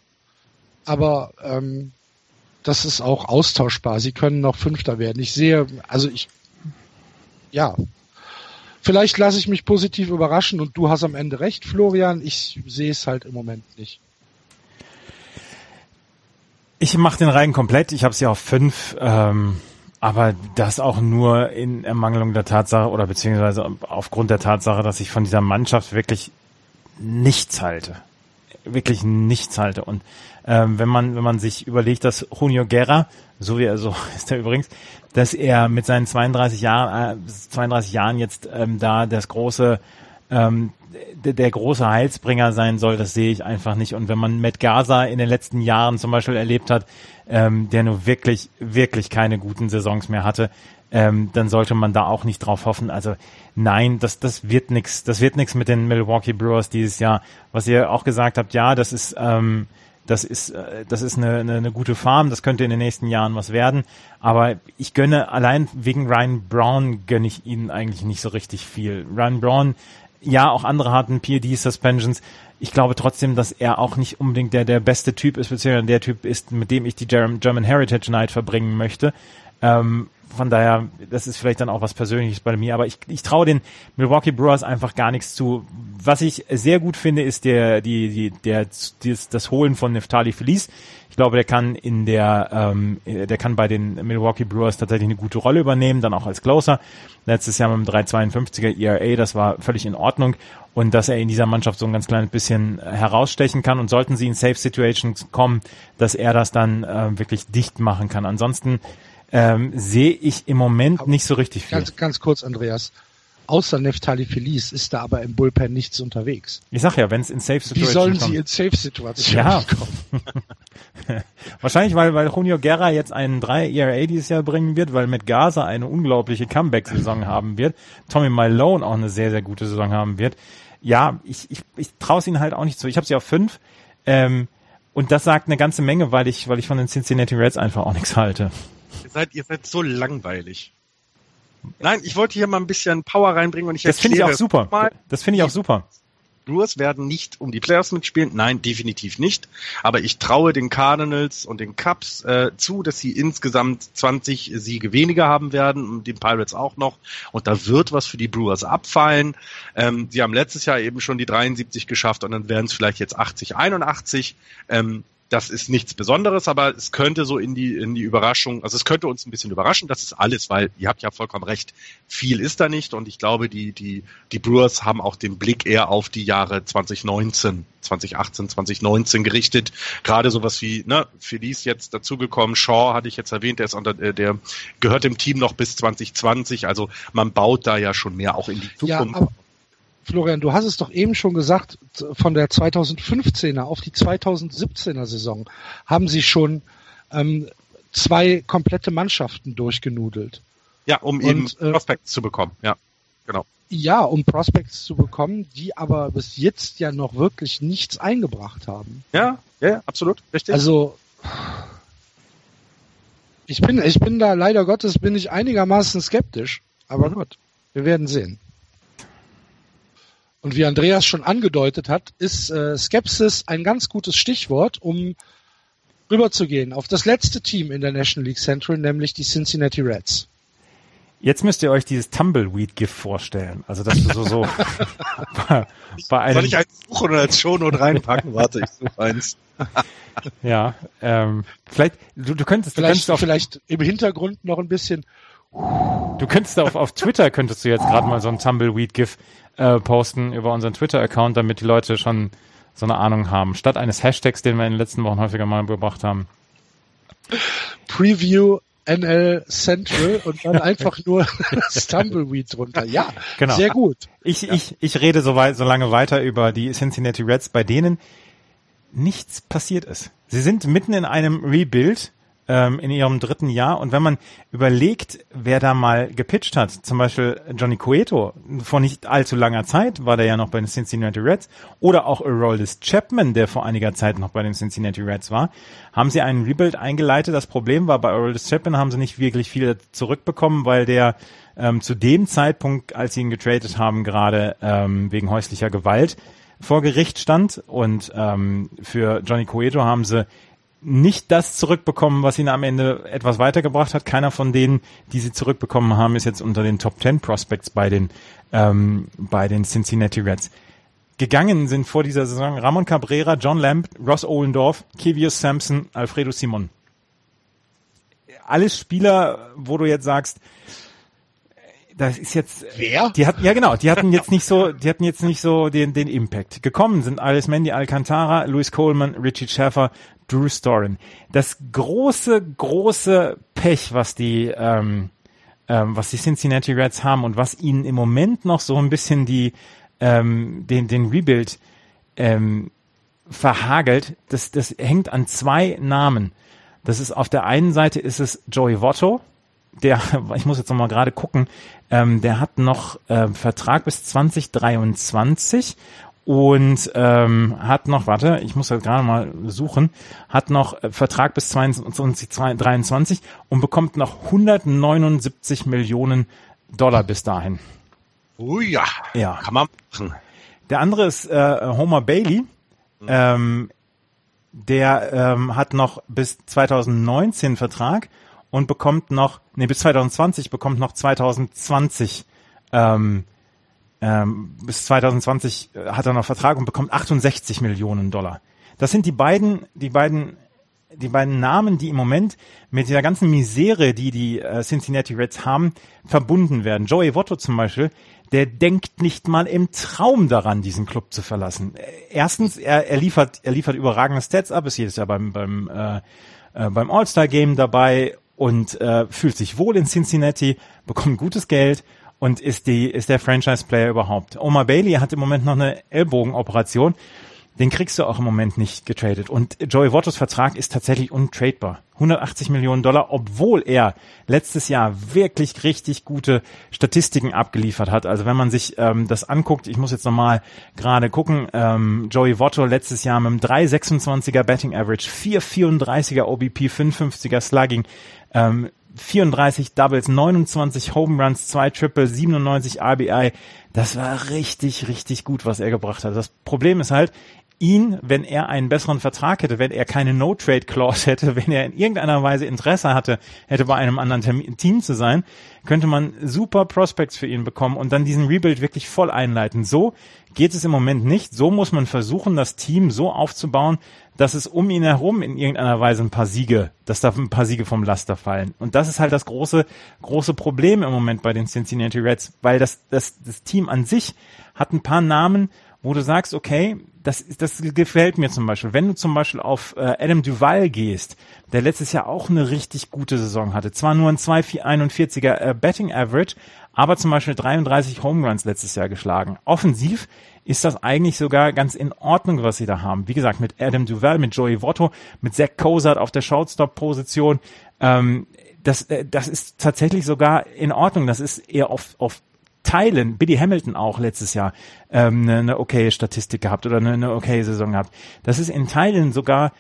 aber ähm, das ist auch austauschbar. Sie können noch Fünfter werden. Ich sehe, also ich, ja, vielleicht lasse ich mich positiv überraschen und du hast am Ende recht, Florian. Ich sehe es halt im Moment nicht. Ich mache den Reihen komplett. Ich habe sie auf fünf. Ähm aber das auch nur in Ermangelung der Tatsache oder beziehungsweise aufgrund der Tatsache, dass ich von dieser Mannschaft wirklich nichts halte. wirklich nichts halte. Und ähm, wenn man wenn man sich überlegt, dass Junio Guerra, so wie er so (laughs) ist er übrigens, dass er mit seinen 32 Jahren äh, 32 Jahren jetzt ähm, da das große ähm, der, große Heilsbringer sein soll, das sehe ich einfach nicht. Und wenn man Matt Gaza in den letzten Jahren zum Beispiel erlebt hat, ähm, der nur wirklich, wirklich keine guten Saisons mehr hatte, ähm, dann sollte man da auch nicht drauf hoffen. Also nein, das, das wird nix. Das wird nix mit den Milwaukee Brewers dieses Jahr. Was ihr auch gesagt habt, ja, das ist, ähm, das ist, äh, das ist eine, eine, eine gute Farm. Das könnte in den nächsten Jahren was werden. Aber ich gönne allein wegen Ryan Brown gönne ich ihnen eigentlich nicht so richtig viel. Ryan Brown, ja, auch andere hatten PED Suspensions. Ich glaube trotzdem, dass er auch nicht unbedingt der, der beste Typ ist, beziehungsweise der Typ ist, mit dem ich die German Heritage Night verbringen möchte. Ähm, von daher, das ist vielleicht dann auch was Persönliches bei mir, aber ich, ich traue den Milwaukee Brewers einfach gar nichts zu. Was ich sehr gut finde, ist der, die, die, der, das, das Holen von Neftali Felice. Ich glaube, der kann in der, ähm, der kann bei den Milwaukee Brewers tatsächlich eine gute Rolle übernehmen, dann auch als Closer. Letztes Jahr mit dem 352er ERA, das war völlig in Ordnung. Und dass er in dieser Mannschaft so ein ganz kleines bisschen herausstechen kann und sollten sie in Safe Situations kommen, dass er das dann äh, wirklich dicht machen kann. Ansonsten ähm, sehe ich im Moment aber nicht so richtig viel. Ganz, ganz kurz, Andreas. Außer Neftali Feliz ist da aber im Bullpen nichts unterwegs. Ich sag ja, wenn es in Safe Situationen Wie sollen kommt. sie in Safe Situationen ja. kommen? (laughs) Wahrscheinlich, weil, weil Junio Guerra jetzt einen 3 ERA dieses Jahr bringen wird, weil mit Gaza eine unglaubliche Comeback-Saison haben wird. Tommy Malone auch eine sehr, sehr gute Saison haben wird. Ja, ich, ich, ich traue es ihnen halt auch nicht zu. Ich habe sie auf fünf. Ähm, und das sagt eine ganze Menge, weil ich, weil ich von den Cincinnati Reds einfach auch nichts halte. Ihr seid, ihr seid so langweilig. Nein, ich wollte hier mal ein bisschen Power reinbringen und ich Das finde ich auch super. Mal. Das finde ich auch super. Brewers werden nicht um die Playoffs mitspielen. Nein, definitiv nicht. Aber ich traue den Cardinals und den Cubs äh, zu, dass sie insgesamt 20 Siege weniger haben werden und den Pirates auch noch. Und da wird was für die Brewers abfallen. Ähm, sie haben letztes Jahr eben schon die 73 geschafft und dann werden es vielleicht jetzt 80, 81. Ähm, das ist nichts Besonderes, aber es könnte so in die, in die Überraschung, also es könnte uns ein bisschen überraschen, das ist alles, weil ihr habt ja vollkommen recht, viel ist da nicht und ich glaube, die, die, die Brewers haben auch den Blick eher auf die Jahre 2019, 2018, 2019 gerichtet. Gerade sowas wie, ne, Felice jetzt dazugekommen, Shaw hatte ich jetzt erwähnt, der ist unter, äh, der gehört dem Team noch bis 2020, also man baut da ja schon mehr auch in die Zukunft. Ja, Florian, du hast es doch eben schon gesagt, von der 2015er auf die 2017er Saison haben sie schon ähm, zwei komplette Mannschaften durchgenudelt. Ja, um Und, eben äh, Prospects zu bekommen, ja, genau. Ja, um Prospects zu bekommen, die aber bis jetzt ja noch wirklich nichts eingebracht haben. Ja, ja, absolut, richtig. Also ich bin, ich bin da leider Gottes bin ich einigermaßen skeptisch, aber mhm. gut, wir werden sehen. Und wie Andreas schon angedeutet hat, ist äh, Skepsis ein ganz gutes Stichwort, um rüberzugehen auf das letzte Team in der National League Central, nämlich die Cincinnati Reds. Jetzt müsst ihr euch dieses Tumbleweed-GIF vorstellen. Also dass du so so bei, (laughs) (laughs) bei einem Soll ich eins suchen oder als Shownote reinpacken? Warte, ich suche eins. (laughs) ja, ähm, vielleicht du, du könntest vielleicht, du könntest auf, vielleicht im Hintergrund noch ein bisschen. Du könntest auf auf Twitter könntest du jetzt gerade mal so ein Tumbleweed-GIF äh, posten über unseren Twitter-Account, damit die Leute schon so eine Ahnung haben. Statt eines Hashtags, den wir in den letzten Wochen häufiger mal gebracht haben. Preview NL Central und dann einfach nur (laughs) Stumbleweed drunter. Ja, genau. sehr gut. Ich, ja. ich, ich rede so, weit, so lange weiter über die Cincinnati Reds, bei denen nichts passiert ist. Sie sind mitten in einem Rebuild ähm, in ihrem dritten Jahr. Und wenn man überlegt, wer da mal gepitcht hat, zum Beispiel Johnny Cueto, vor nicht allzu langer Zeit war der ja noch bei den Cincinnati Reds, oder auch Aroldis Chapman, der vor einiger Zeit noch bei den Cincinnati Reds war, haben sie einen Rebuild eingeleitet. Das Problem war, bei Aroldis Chapman haben sie nicht wirklich viel zurückbekommen, weil der ähm, zu dem Zeitpunkt, als sie ihn getradet haben, gerade ähm, wegen häuslicher Gewalt vor Gericht stand. Und ähm, für Johnny Cueto haben sie nicht das zurückbekommen, was ihn am Ende etwas weitergebracht hat. Keiner von denen, die sie zurückbekommen haben, ist jetzt unter den Top 10 Prospects bei den, ähm, bei den Cincinnati Reds. Gegangen sind vor dieser Saison Ramon Cabrera, John Lamb, Ross Ohlendorf, Kevius Sampson, Alfredo Simon. Alles Spieler, wo du jetzt sagst, das ist jetzt. Wer? Die hatten, ja genau, die hatten jetzt nicht so, die hatten jetzt nicht so den, den Impact. Gekommen sind Alice Mandy Alcantara, Louis Coleman, Richie Schaeffer, Drew Storen. Das große, große Pech, was die, ähm, ähm, was die Cincinnati Reds haben und was ihnen im Moment noch so ein bisschen die, ähm, den, den Rebuild ähm, verhagelt, das, das hängt an zwei Namen. Das ist auf der einen Seite ist es Joey Votto, der, (laughs) ich muss jetzt noch mal gerade gucken, ähm, der hat noch äh, Vertrag bis 2023 und ähm, hat noch, warte, ich muss das gerade mal suchen, hat noch äh, Vertrag bis 2023 und bekommt noch 179 Millionen Dollar bis dahin. Oh ja, Ja. kann man machen. Der andere ist äh, Homer Bailey. Ähm, der ähm, hat noch bis 2019 Vertrag und bekommt noch, nee, bis 2020 bekommt noch 2020, ähm, ähm, bis 2020 äh, hat er noch Vertrag und bekommt 68 Millionen Dollar. Das sind die beiden, die beiden, die beiden Namen, die im Moment mit dieser ganzen Misere, die die äh, Cincinnati Reds haben, verbunden werden. Joey Votto zum Beispiel, der denkt nicht mal im Traum daran, diesen Club zu verlassen. Äh, Erstens, er, er liefert, er liefert überragende Stats ab, ist jedes Jahr beim beim äh, beim All-Star Game dabei und äh, fühlt sich wohl in Cincinnati, bekommt gutes Geld und ist die ist der Franchise-Player überhaupt. Omar Bailey hat im Moment noch eine Ellbogenoperation. Den kriegst du auch im Moment nicht getradet. Und Joey Vottos Vertrag ist tatsächlich untradebar. 180 Millionen Dollar, obwohl er letztes Jahr wirklich richtig gute Statistiken abgeliefert hat. Also wenn man sich ähm, das anguckt, ich muss jetzt nochmal gerade gucken, ähm, Joey Votto letztes Jahr mit einem 3,26er Betting Average, 4,34er OBP, 55er Slugging, ähm, 34 Doubles, 29 Home Runs, 2 Triple, 97 RBI. Das war richtig, richtig gut, was er gebracht hat. Das Problem ist halt, ihn, wenn er einen besseren Vertrag hätte, wenn er keine No-Trade-Clause hätte, (laughs) wenn er in irgendeiner Weise Interesse hatte, hätte bei einem anderen Termin, Team zu sein, könnte man super Prospects für ihn bekommen und dann diesen Rebuild wirklich voll einleiten. So geht es im Moment nicht. So muss man versuchen, das Team so aufzubauen, dass es um ihn herum in irgendeiner Weise ein paar Siege, dass da ein paar Siege vom Laster fallen. Und das ist halt das große, große Problem im Moment bei den Cincinnati Reds, weil das, das, das Team an sich hat ein paar Namen, wo du sagst, okay, das, das gefällt mir zum Beispiel. Wenn du zum Beispiel auf äh, Adam Duval gehst, der letztes Jahr auch eine richtig gute Saison hatte, zwar nur ein 2,41er äh, Betting Average, aber zum Beispiel 33 Home Runs letztes Jahr geschlagen. Offensiv ist das eigentlich sogar ganz in Ordnung, was sie da haben. Wie gesagt, mit Adam Duval, mit Joey Votto, mit Zach Cozart auf der Shortstop-Position. Ähm, das, äh, das ist tatsächlich sogar in Ordnung. Das ist eher auf, auf Teilen, Billy Hamilton auch letztes Jahr ähm, eine, eine okay Statistik gehabt oder eine, eine okay Saison gehabt. Das ist in Teilen sogar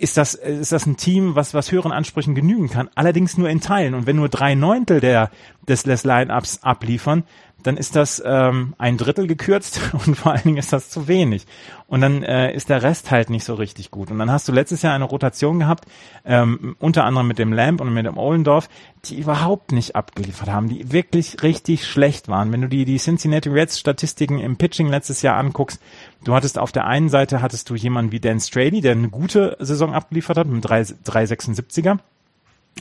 ist das, ist das ein Team, was, was höheren Ansprüchen genügen kann, allerdings nur in Teilen. Und wenn nur drei Neuntel der, des, des Line-Ups abliefern, dann ist das ähm, ein Drittel gekürzt (laughs) und vor allen Dingen ist das zu wenig. Und dann äh, ist der Rest halt nicht so richtig gut. Und dann hast du letztes Jahr eine Rotation gehabt, ähm, unter anderem mit dem Lamp und mit dem Ohlendorf, die überhaupt nicht abgeliefert haben, die wirklich richtig schlecht waren. Wenn du die, die Cincinnati Reds Statistiken im Pitching letztes Jahr anguckst, du hattest auf der einen Seite hattest du jemanden wie Dan Strady, der eine gute Saison abgeliefert hat mit 3,76er.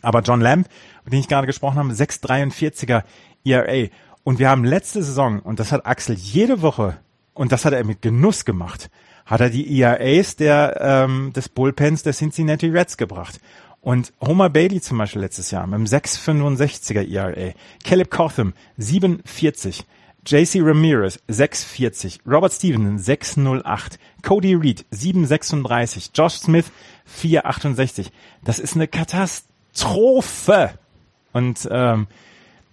Aber John Lamb, mit dem ich gerade gesprochen habe, 6,43er ERA. Und wir haben letzte Saison, und das hat Axel jede Woche, und das hat er mit Genuss gemacht, hat er die ERAs der, ähm, des Bullpens der Cincinnati Reds gebracht. Und Homer Bailey zum Beispiel letztes Jahr mit einem 6,65er ERA. Caleb Cotham 7,40. JC Ramirez 6,40. Robert Stevenson 6,08. Cody Reed 7,36. Josh Smith 4,68. Das ist eine Katastrophe. Und ähm,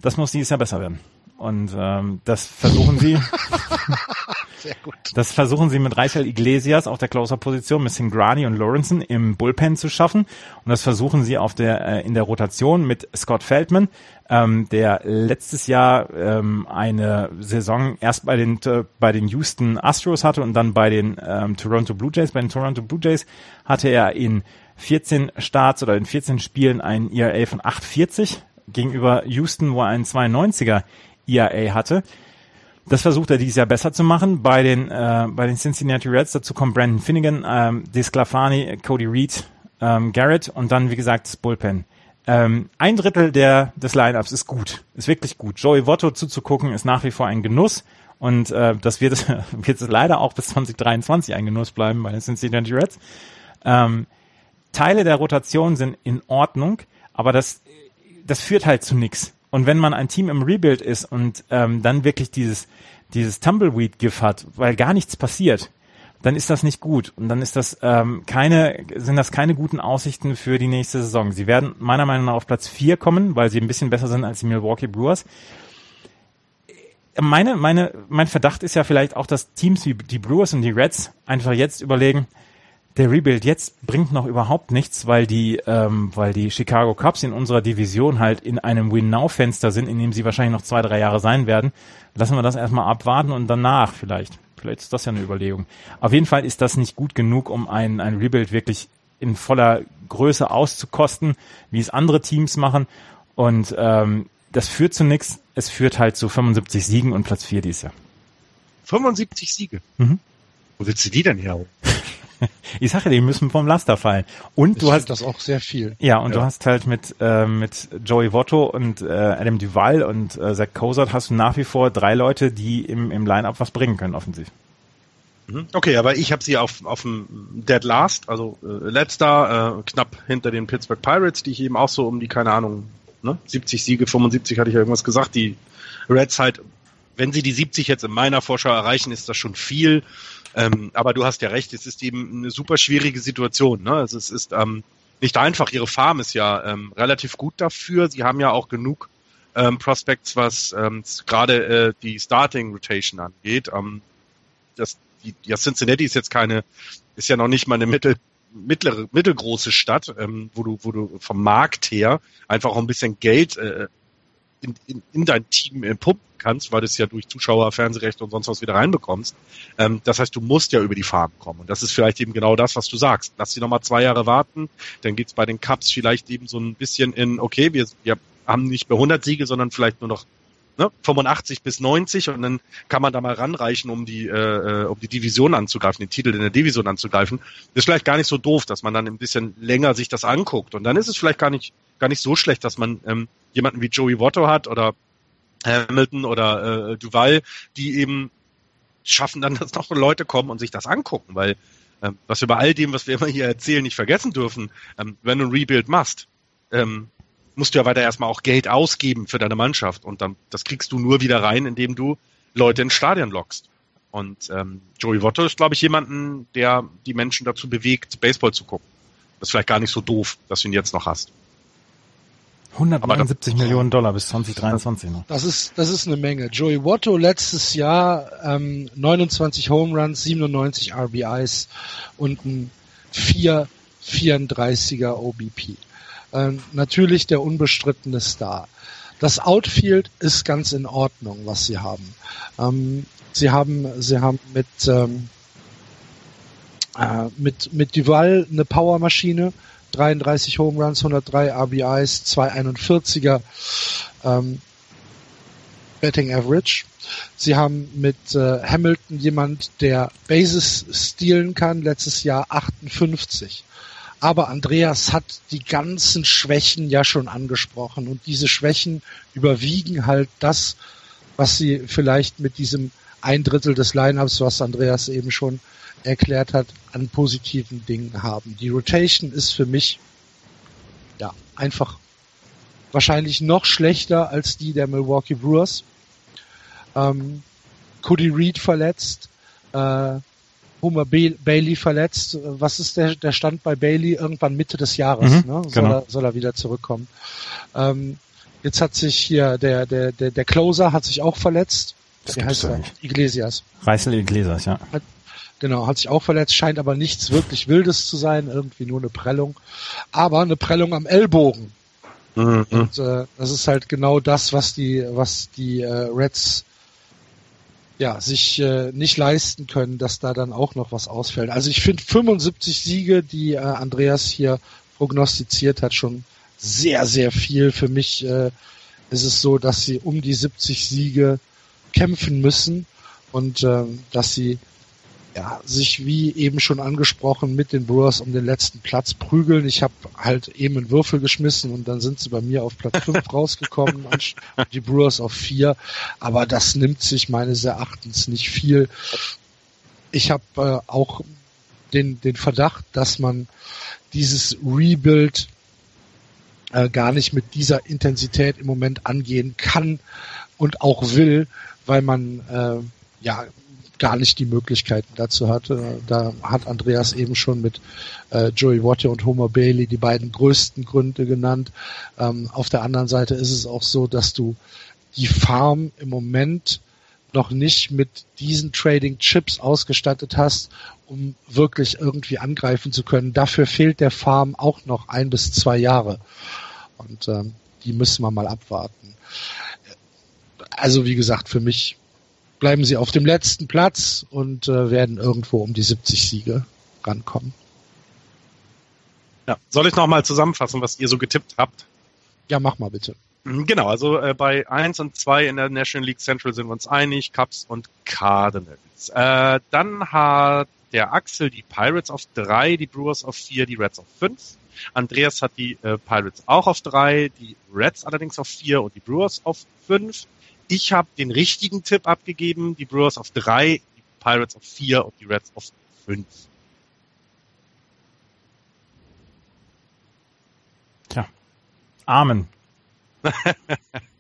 das muss dieses Jahr besser werden. Und ähm, das versuchen sie. (laughs) Sehr gut. Das versuchen sie mit Rachel Iglesias auf der Closer-Position, mit Singrani und Lawrenson im Bullpen zu schaffen. Und das versuchen sie auf der äh, in der Rotation mit Scott Feldman, ähm, der letztes Jahr ähm, eine Saison erst bei den äh, bei den Houston Astros hatte und dann bei den ähm, Toronto Blue Jays. Bei den Toronto Blue Jays hatte er in 14 Starts oder in 14 Spielen ein ERA von 8,40 gegenüber Houston, wo er einen 92er ERA hatte. Das versucht er dieses Jahr besser zu machen bei den äh, bei den Cincinnati Reds. Dazu kommen Brandon Finnegan, ähm, Desclafani, Cody Reed, ähm, Garrett und dann wie gesagt das Bullpen. Ähm, ein Drittel der, des Lineups ist gut, ist wirklich gut. Joey Votto zuzugucken ist nach wie vor ein Genuss. Und äh, das wird, (laughs) wird es leider auch bis 2023 ein Genuss bleiben bei den Cincinnati Reds. Ähm, Teile der Rotation sind in Ordnung, aber das, das führt halt zu nichts. Und wenn man ein Team im Rebuild ist und ähm, dann wirklich dieses, dieses Tumbleweed-GIF hat, weil gar nichts passiert, dann ist das nicht gut. Und dann ist das ähm, keine, sind das keine guten Aussichten für die nächste Saison. Sie werden meiner Meinung nach auf Platz vier kommen, weil sie ein bisschen besser sind als die Milwaukee Brewers meine, meine, mein Verdacht ist ja vielleicht auch, dass Teams wie die Brewers und die Reds einfach jetzt überlegen, der Rebuild jetzt bringt noch überhaupt nichts, weil die, ähm, weil die Chicago Cubs in unserer Division halt in einem Win-Now-Fenster sind, in dem sie wahrscheinlich noch zwei, drei Jahre sein werden. Lassen wir das erstmal abwarten und danach vielleicht. Vielleicht ist das ja eine Überlegung. Auf jeden Fall ist das nicht gut genug, um ein, ein Rebuild wirklich in voller Größe auszukosten, wie es andere Teams machen. Und ähm, das führt zu nichts. Es führt halt zu 75 Siegen und Platz 4 dieses Jahr. 75 Siege? Mhm. Wo willst du die denn her? (laughs) ich sage, die müssen vom Laster fallen. Und ich du hast das auch sehr viel. Ja, und ja. du hast halt mit äh, mit Joey Votto und äh, Adam Duval und äh, Zach Cozart hast du nach wie vor drei Leute, die im im Line-up was bringen können offensiv. Mhm. Okay, aber ich habe sie auf auf dem Dead Last, also äh, letzter, äh, knapp hinter den Pittsburgh Pirates, die ich eben auch so um die keine Ahnung ne? 70 Siege, 75 hatte ich ja irgendwas gesagt. Die Reds halt, wenn sie die 70 jetzt in meiner Vorschau erreichen, ist das schon viel. Ähm, aber du hast ja recht, es ist eben eine super schwierige Situation. Ne? Also es ist ähm, nicht einfach. Ihre Farm ist ja ähm, relativ gut dafür. Sie haben ja auch genug ähm, Prospects, was ähm, gerade äh, die Starting Rotation angeht. Ähm, das, die, ja, Cincinnati ist jetzt keine, ist ja noch nicht mal eine Mittel mittlere, mittelgroße Stadt, ähm, wo du, wo du vom Markt her einfach auch ein bisschen Geld äh, in, in, in dein Team äh, pumpen kannst, weil du es ja durch Zuschauer, Fernsehrechte und sonst was wieder reinbekommst. Ähm, das heißt, du musst ja über die Farben kommen. Und das ist vielleicht eben genau das, was du sagst. Lass sie nochmal zwei Jahre warten, dann geht's bei den Cups vielleicht eben so ein bisschen in, okay, wir, wir haben nicht mehr 100 Siege, sondern vielleicht nur noch ne, 85 bis 90 und dann kann man da mal ranreichen, um die, äh, äh, um die Division anzugreifen, den Titel in der Division anzugreifen. Ist vielleicht gar nicht so doof, dass man dann ein bisschen länger sich das anguckt. Und dann ist es vielleicht gar nicht, gar nicht so schlecht, dass man ähm, jemanden wie Joey Votto hat oder Hamilton oder äh, Duval, die eben schaffen dann, (laughs) dass noch Leute kommen und sich das angucken, weil ähm, was wir bei all dem, was wir immer hier erzählen, nicht vergessen dürfen, ähm, wenn du ein Rebuild machst, ähm, musst du ja weiter erstmal auch Geld ausgeben für deine Mannschaft und dann das kriegst du nur wieder rein, indem du Leute ins Stadion lockst. Und ähm, Joey Votto ist, glaube ich, jemanden, der die Menschen dazu bewegt, Baseball zu gucken. Das ist vielleicht gar nicht so doof, dass du ihn jetzt noch hast. 179 Millionen Dollar bis 2023 noch. Das ist, das ist eine Menge. Joey Votto letztes Jahr ähm, 29 Home Runs, 97 RBIs und ein 4,34er OBP. Ähm, natürlich der unbestrittene Star. Das Outfield ist ganz in Ordnung, was sie haben. Ähm, sie haben, sie haben mit, ähm, äh, mit, mit Duval eine Powermaschine, 33 Home Runs, 103 RBIs, 241er ähm, Betting Average. Sie haben mit äh, Hamilton jemand, der Bases stehlen kann, letztes Jahr 58. Aber Andreas hat die ganzen Schwächen ja schon angesprochen und diese Schwächen überwiegen halt das, was sie vielleicht mit diesem ein Drittel des Lineups, was Andreas eben schon erklärt hat, an positiven Dingen haben. Die Rotation ist für mich ja einfach wahrscheinlich noch schlechter als die der Milwaukee Brewers. Ähm, Cody Reed verletzt, äh, Homer Bailey verletzt. Was ist der, der Stand bei Bailey? Irgendwann Mitte des Jahres, mhm, ne? soll, genau. er, soll er wieder zurückkommen. Ähm, jetzt hat sich hier der, der, der, der Closer hat sich auch verletzt. Das Wie heißt er? Iglesias. Reißel Iglesias, ja. Hat, genau, hat sich auch verletzt, scheint aber nichts wirklich Wildes zu sein, irgendwie nur eine Prellung. Aber eine Prellung am Ellbogen. Mhm. Und äh, das ist halt genau das, was die, was die äh, Reds ja, sich äh, nicht leisten können, dass da dann auch noch was ausfällt. Also ich finde 75 Siege, die äh, Andreas hier prognostiziert hat, schon sehr, sehr viel. Für mich äh, ist es so, dass sie um die 70 Siege kämpfen müssen und äh, dass sie ja, sich wie eben schon angesprochen mit den Brewers um den letzten Platz prügeln. Ich habe halt eben einen Würfel geschmissen und dann sind sie bei mir auf Platz 5 (laughs) rausgekommen, die Brewers auf 4. Aber das nimmt sich meines Erachtens nicht viel. Ich habe äh, auch den, den Verdacht, dass man dieses Rebuild äh, gar nicht mit dieser Intensität im Moment angehen kann und auch will, weil man äh, ja gar nicht die Möglichkeiten dazu hatte. Da hat Andreas eben schon mit äh, Joey Watte und Homer Bailey die beiden größten Gründe genannt. Ähm, auf der anderen Seite ist es auch so, dass du die Farm im Moment noch nicht mit diesen Trading Chips ausgestattet hast, um wirklich irgendwie angreifen zu können. Dafür fehlt der Farm auch noch ein bis zwei Jahre. Und ähm, die müssen wir mal abwarten. Also wie gesagt, für mich bleiben sie auf dem letzten Platz und äh, werden irgendwo um die 70 Siege rankommen. Ja. Soll ich nochmal zusammenfassen, was ihr so getippt habt? Ja, mach mal bitte. Mhm, genau, also äh, bei 1 und 2 in der National League Central sind wir uns einig, Cubs und Cardinals. Äh, dann hat der Axel die Pirates auf 3, die Brewers auf 4, die Reds auf 5. Andreas hat die äh, Pirates auch auf 3, die Reds allerdings auf 4 und die Brewers auf 5. Ich habe den richtigen Tipp abgegeben, die Brewers auf drei, die Pirates auf vier und die Reds auf fünf. Tja. Amen. (laughs)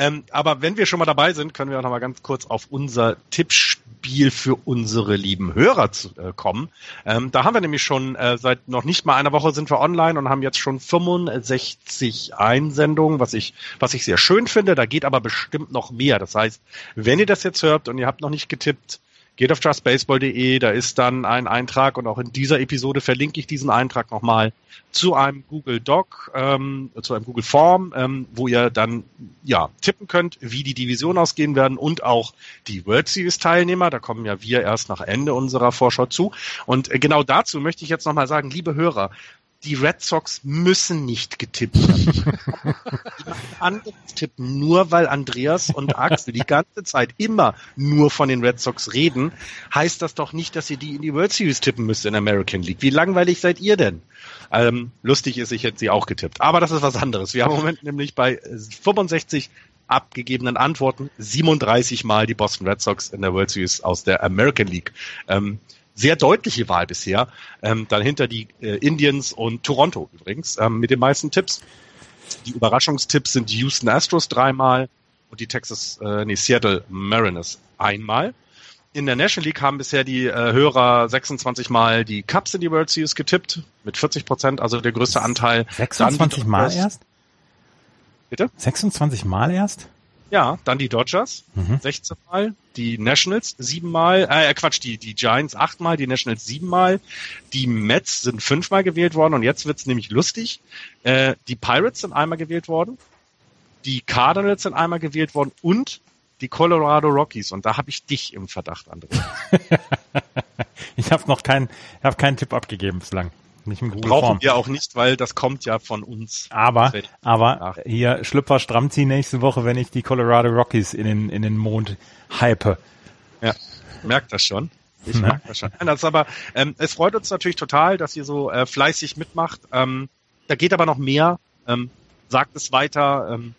ähm, aber wenn wir schon mal dabei sind, können wir auch noch mal ganz kurz auf unser Tippspiel für unsere lieben Hörer zu, äh, kommen. Ähm, da haben wir nämlich schon äh, seit noch nicht mal einer Woche sind wir online und haben jetzt schon 65 Einsendungen, was ich, was ich sehr schön finde. Da geht aber bestimmt noch mehr. Das heißt, wenn ihr das jetzt hört und ihr habt noch nicht getippt, geht auf justbaseball.de, da ist dann ein Eintrag und auch in dieser Episode verlinke ich diesen Eintrag nochmal zu einem Google Doc, ähm, zu einem Google Form, ähm, wo ihr dann ja tippen könnt, wie die Division ausgehen werden und auch die World Series Teilnehmer. Da kommen ja wir erst nach Ende unserer Vorschau zu. Und äh, genau dazu möchte ich jetzt nochmal sagen, liebe Hörer, die Red Sox müssen nicht getippt werden. (laughs) Anderes tippen, nur weil Andreas und Axel die ganze Zeit immer nur von den Red Sox reden, heißt das doch nicht, dass ihr die in die World Series tippen müsst in American League. Wie langweilig seid ihr denn? Ähm, lustig ist, ich hätte sie auch getippt. Aber das ist was anderes. Wir haben im Moment nämlich bei 65 abgegebenen Antworten 37 Mal die Boston Red Sox in der World Series aus der American League. Ähm, sehr deutliche Wahl bisher. Ähm, dann hinter die äh, Indians und Toronto übrigens ähm, mit den meisten Tipps. Die Überraschungstipps sind die Houston Astros dreimal und die Texas, äh, nee, Seattle Mariners einmal. In der National League haben bisher die äh, Hörer 26 Mal die Cubs in die World Series getippt, mit 40 Prozent, also der größte Anteil. 26 Mal erst? Bitte? 26 Mal erst? Ja, dann die Dodgers, mhm. 16 Mal, die Nationals siebenmal, äh Quatsch, die, die Giants achtmal, die Nationals siebenmal, die Mets sind fünfmal gewählt worden und jetzt wird's nämlich lustig. Äh, die Pirates sind einmal gewählt worden, die Cardinals sind einmal gewählt worden und die Colorado Rockies und da habe ich dich im Verdacht, André. (laughs) ich habe noch keinen, hab keinen Tipp abgegeben bislang. Nicht im Brauchen wir auch nicht, weil das kommt ja von uns. Aber, aber hier Schlüpfer strammziehen nächste Woche, wenn ich die Colorado Rockies in den, in den Mond hype. Ja, merkt das schon. Ich ja. merke das schon. Das aber, ähm, es freut uns natürlich total, dass ihr so äh, fleißig mitmacht. Ähm, da geht aber noch mehr. Ähm, sagt es weiter, ähm,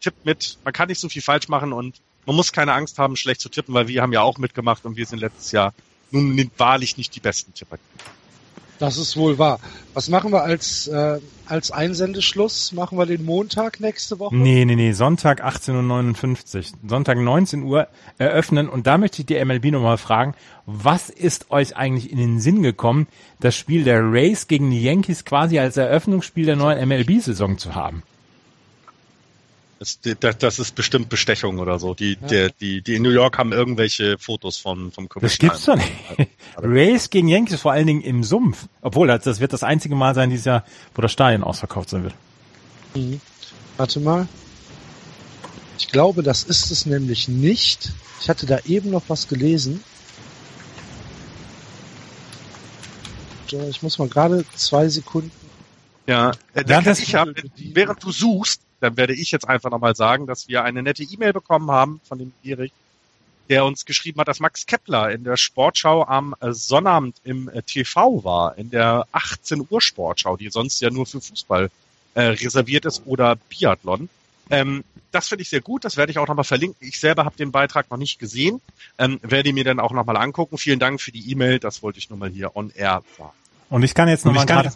tippt mit. Man kann nicht so viel falsch machen und man muss keine Angst haben, schlecht zu tippen, weil wir haben ja auch mitgemacht und wir sind letztes Jahr nun wahrlich nicht die besten Tipper. Das ist wohl wahr. Was machen wir als, äh, als Einsendeschluss? Machen wir den Montag nächste Woche? Nee, nee, nee, Sonntag 18.59 Uhr. Sonntag 19 Uhr eröffnen. Und da möchte ich die MLB nochmal fragen, was ist euch eigentlich in den Sinn gekommen, das Spiel der Rays gegen die Yankees quasi als Eröffnungsspiel der neuen MLB-Saison zu haben? Das, das, ist bestimmt Bestechung oder so. Die, ja. der, die, die in New York haben irgendwelche Fotos von, vom Commissioner. Das gibt's doch nicht. (laughs) Race gegen Yankees vor allen Dingen im Sumpf. Obwohl, das wird das einzige Mal sein dieses Jahr, wo das Stadion ausverkauft sein wird. Mhm. Warte mal. Ich glaube, das ist es nämlich nicht. Ich hatte da eben noch was gelesen. Ich muss mal gerade zwei Sekunden. Ja, äh, ja das ich hab, während du suchst, dann werde ich jetzt einfach nochmal sagen, dass wir eine nette E-Mail bekommen haben von dem Erich. der uns geschrieben hat, dass Max Kepler in der Sportschau am Sonnabend im äh, TV war, in der 18 Uhr Sportschau, die sonst ja nur für Fußball äh, reserviert ist oder Biathlon. Ähm, das finde ich sehr gut, das werde ich auch nochmal verlinken. Ich selber habe den Beitrag noch nicht gesehen, ähm, werde mir dann auch nochmal angucken. Vielen Dank für die E-Mail, das wollte ich nochmal hier on air sagen. Und ich kann jetzt nochmal gerade,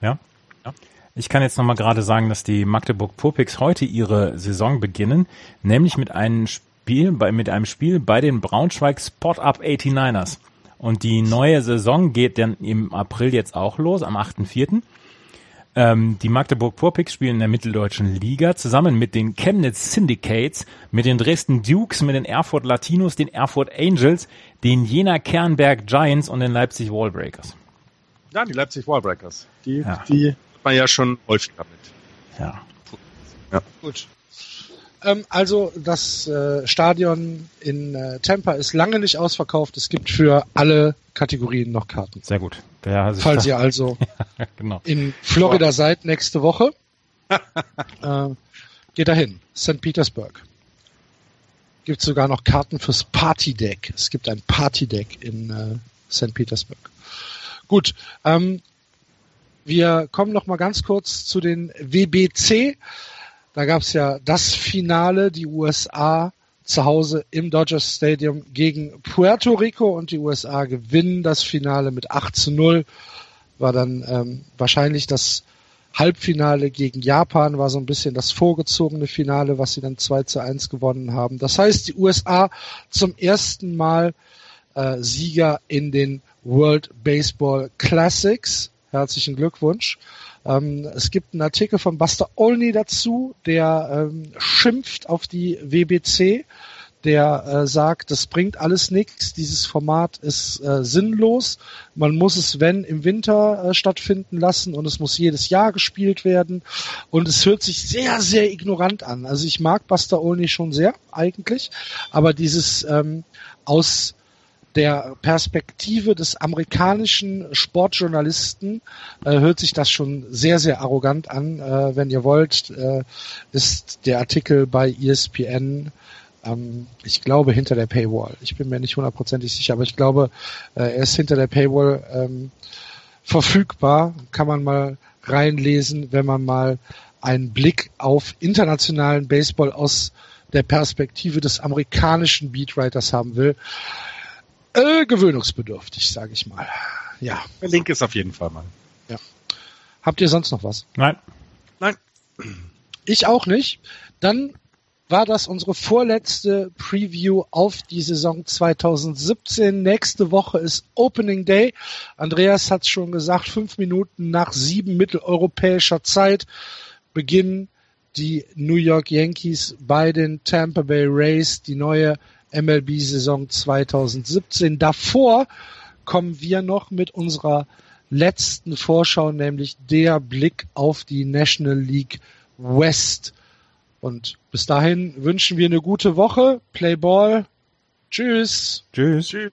ja? ja? Ich kann jetzt nochmal gerade sagen, dass die Magdeburg Popix heute ihre Saison beginnen, nämlich mit einem Spiel, bei, mit einem Spiel bei den Braunschweig Spot Up 89ers. Und die neue Saison geht dann im April jetzt auch los, am 8.4. Ähm, die Magdeburg Vorpicks spielen in der Mitteldeutschen Liga zusammen mit den Chemnitz Syndicates, mit den Dresden Dukes, mit den Erfurt Latinos, den Erfurt Angels, den Jena Kernberg Giants und den Leipzig Wallbreakers. Ja, die Leipzig Wallbreakers. Die, ja. die man ja schon häufig damit. Ja. ja. Gut. Ähm, also das äh, Stadion in äh, Tampa ist lange nicht ausverkauft. Es gibt für alle Kategorien noch Karten. Sehr gut. Falls ihr (laughs) also genau. in Florida wow. seid nächste Woche, (laughs) äh, geht dahin. St. Petersburg. Gibt sogar noch Karten fürs Partydeck. Es gibt ein Partydeck in äh, St. Petersburg. Gut, ähm, wir kommen noch mal ganz kurz zu den WBC. Da gab es ja das Finale, die USA zu Hause im Dodgers Stadium gegen Puerto Rico und die USA gewinnen das Finale mit 8 zu 0. War dann ähm, wahrscheinlich das Halbfinale gegen Japan, war so ein bisschen das vorgezogene Finale, was sie dann 2 zu 1 gewonnen haben. Das heißt, die USA zum ersten Mal äh, Sieger in den World Baseball Classics. Herzlichen Glückwunsch. Ähm, es gibt einen Artikel von Buster Olney dazu, der ähm, schimpft auf die WBC, der äh, sagt, das bringt alles nichts, dieses Format ist äh, sinnlos, man muss es, wenn, im Winter äh, stattfinden lassen und es muss jedes Jahr gespielt werden und es hört sich sehr, sehr ignorant an. Also ich mag Buster Olney schon sehr, eigentlich, aber dieses ähm, aus der Perspektive des amerikanischen Sportjournalisten äh, hört sich das schon sehr, sehr arrogant an. Äh, wenn ihr wollt, äh, ist der Artikel bei ESPN, ähm, ich glaube, hinter der Paywall. Ich bin mir nicht hundertprozentig sicher, aber ich glaube, äh, er ist hinter der Paywall ähm, verfügbar. Kann man mal reinlesen, wenn man mal einen Blick auf internationalen Baseball aus der Perspektive des amerikanischen Beatwriters haben will. Äh, gewöhnungsbedürftig, sage ich mal. Ja. Der Link ist auf jeden Fall mal. Ja. Habt ihr sonst noch was? Nein. Nein. Ich auch nicht. Dann war das unsere vorletzte Preview auf die Saison 2017. Nächste Woche ist Opening Day. Andreas hat es schon gesagt, fünf Minuten nach sieben mitteleuropäischer Zeit beginnen die New York Yankees bei den Tampa Bay Rays die neue MLB-Saison 2017. Davor kommen wir noch mit unserer letzten Vorschau, nämlich der Blick auf die National League West. Und bis dahin wünschen wir eine gute Woche. Play Ball. Tschüss. Tschüss. Tschüss.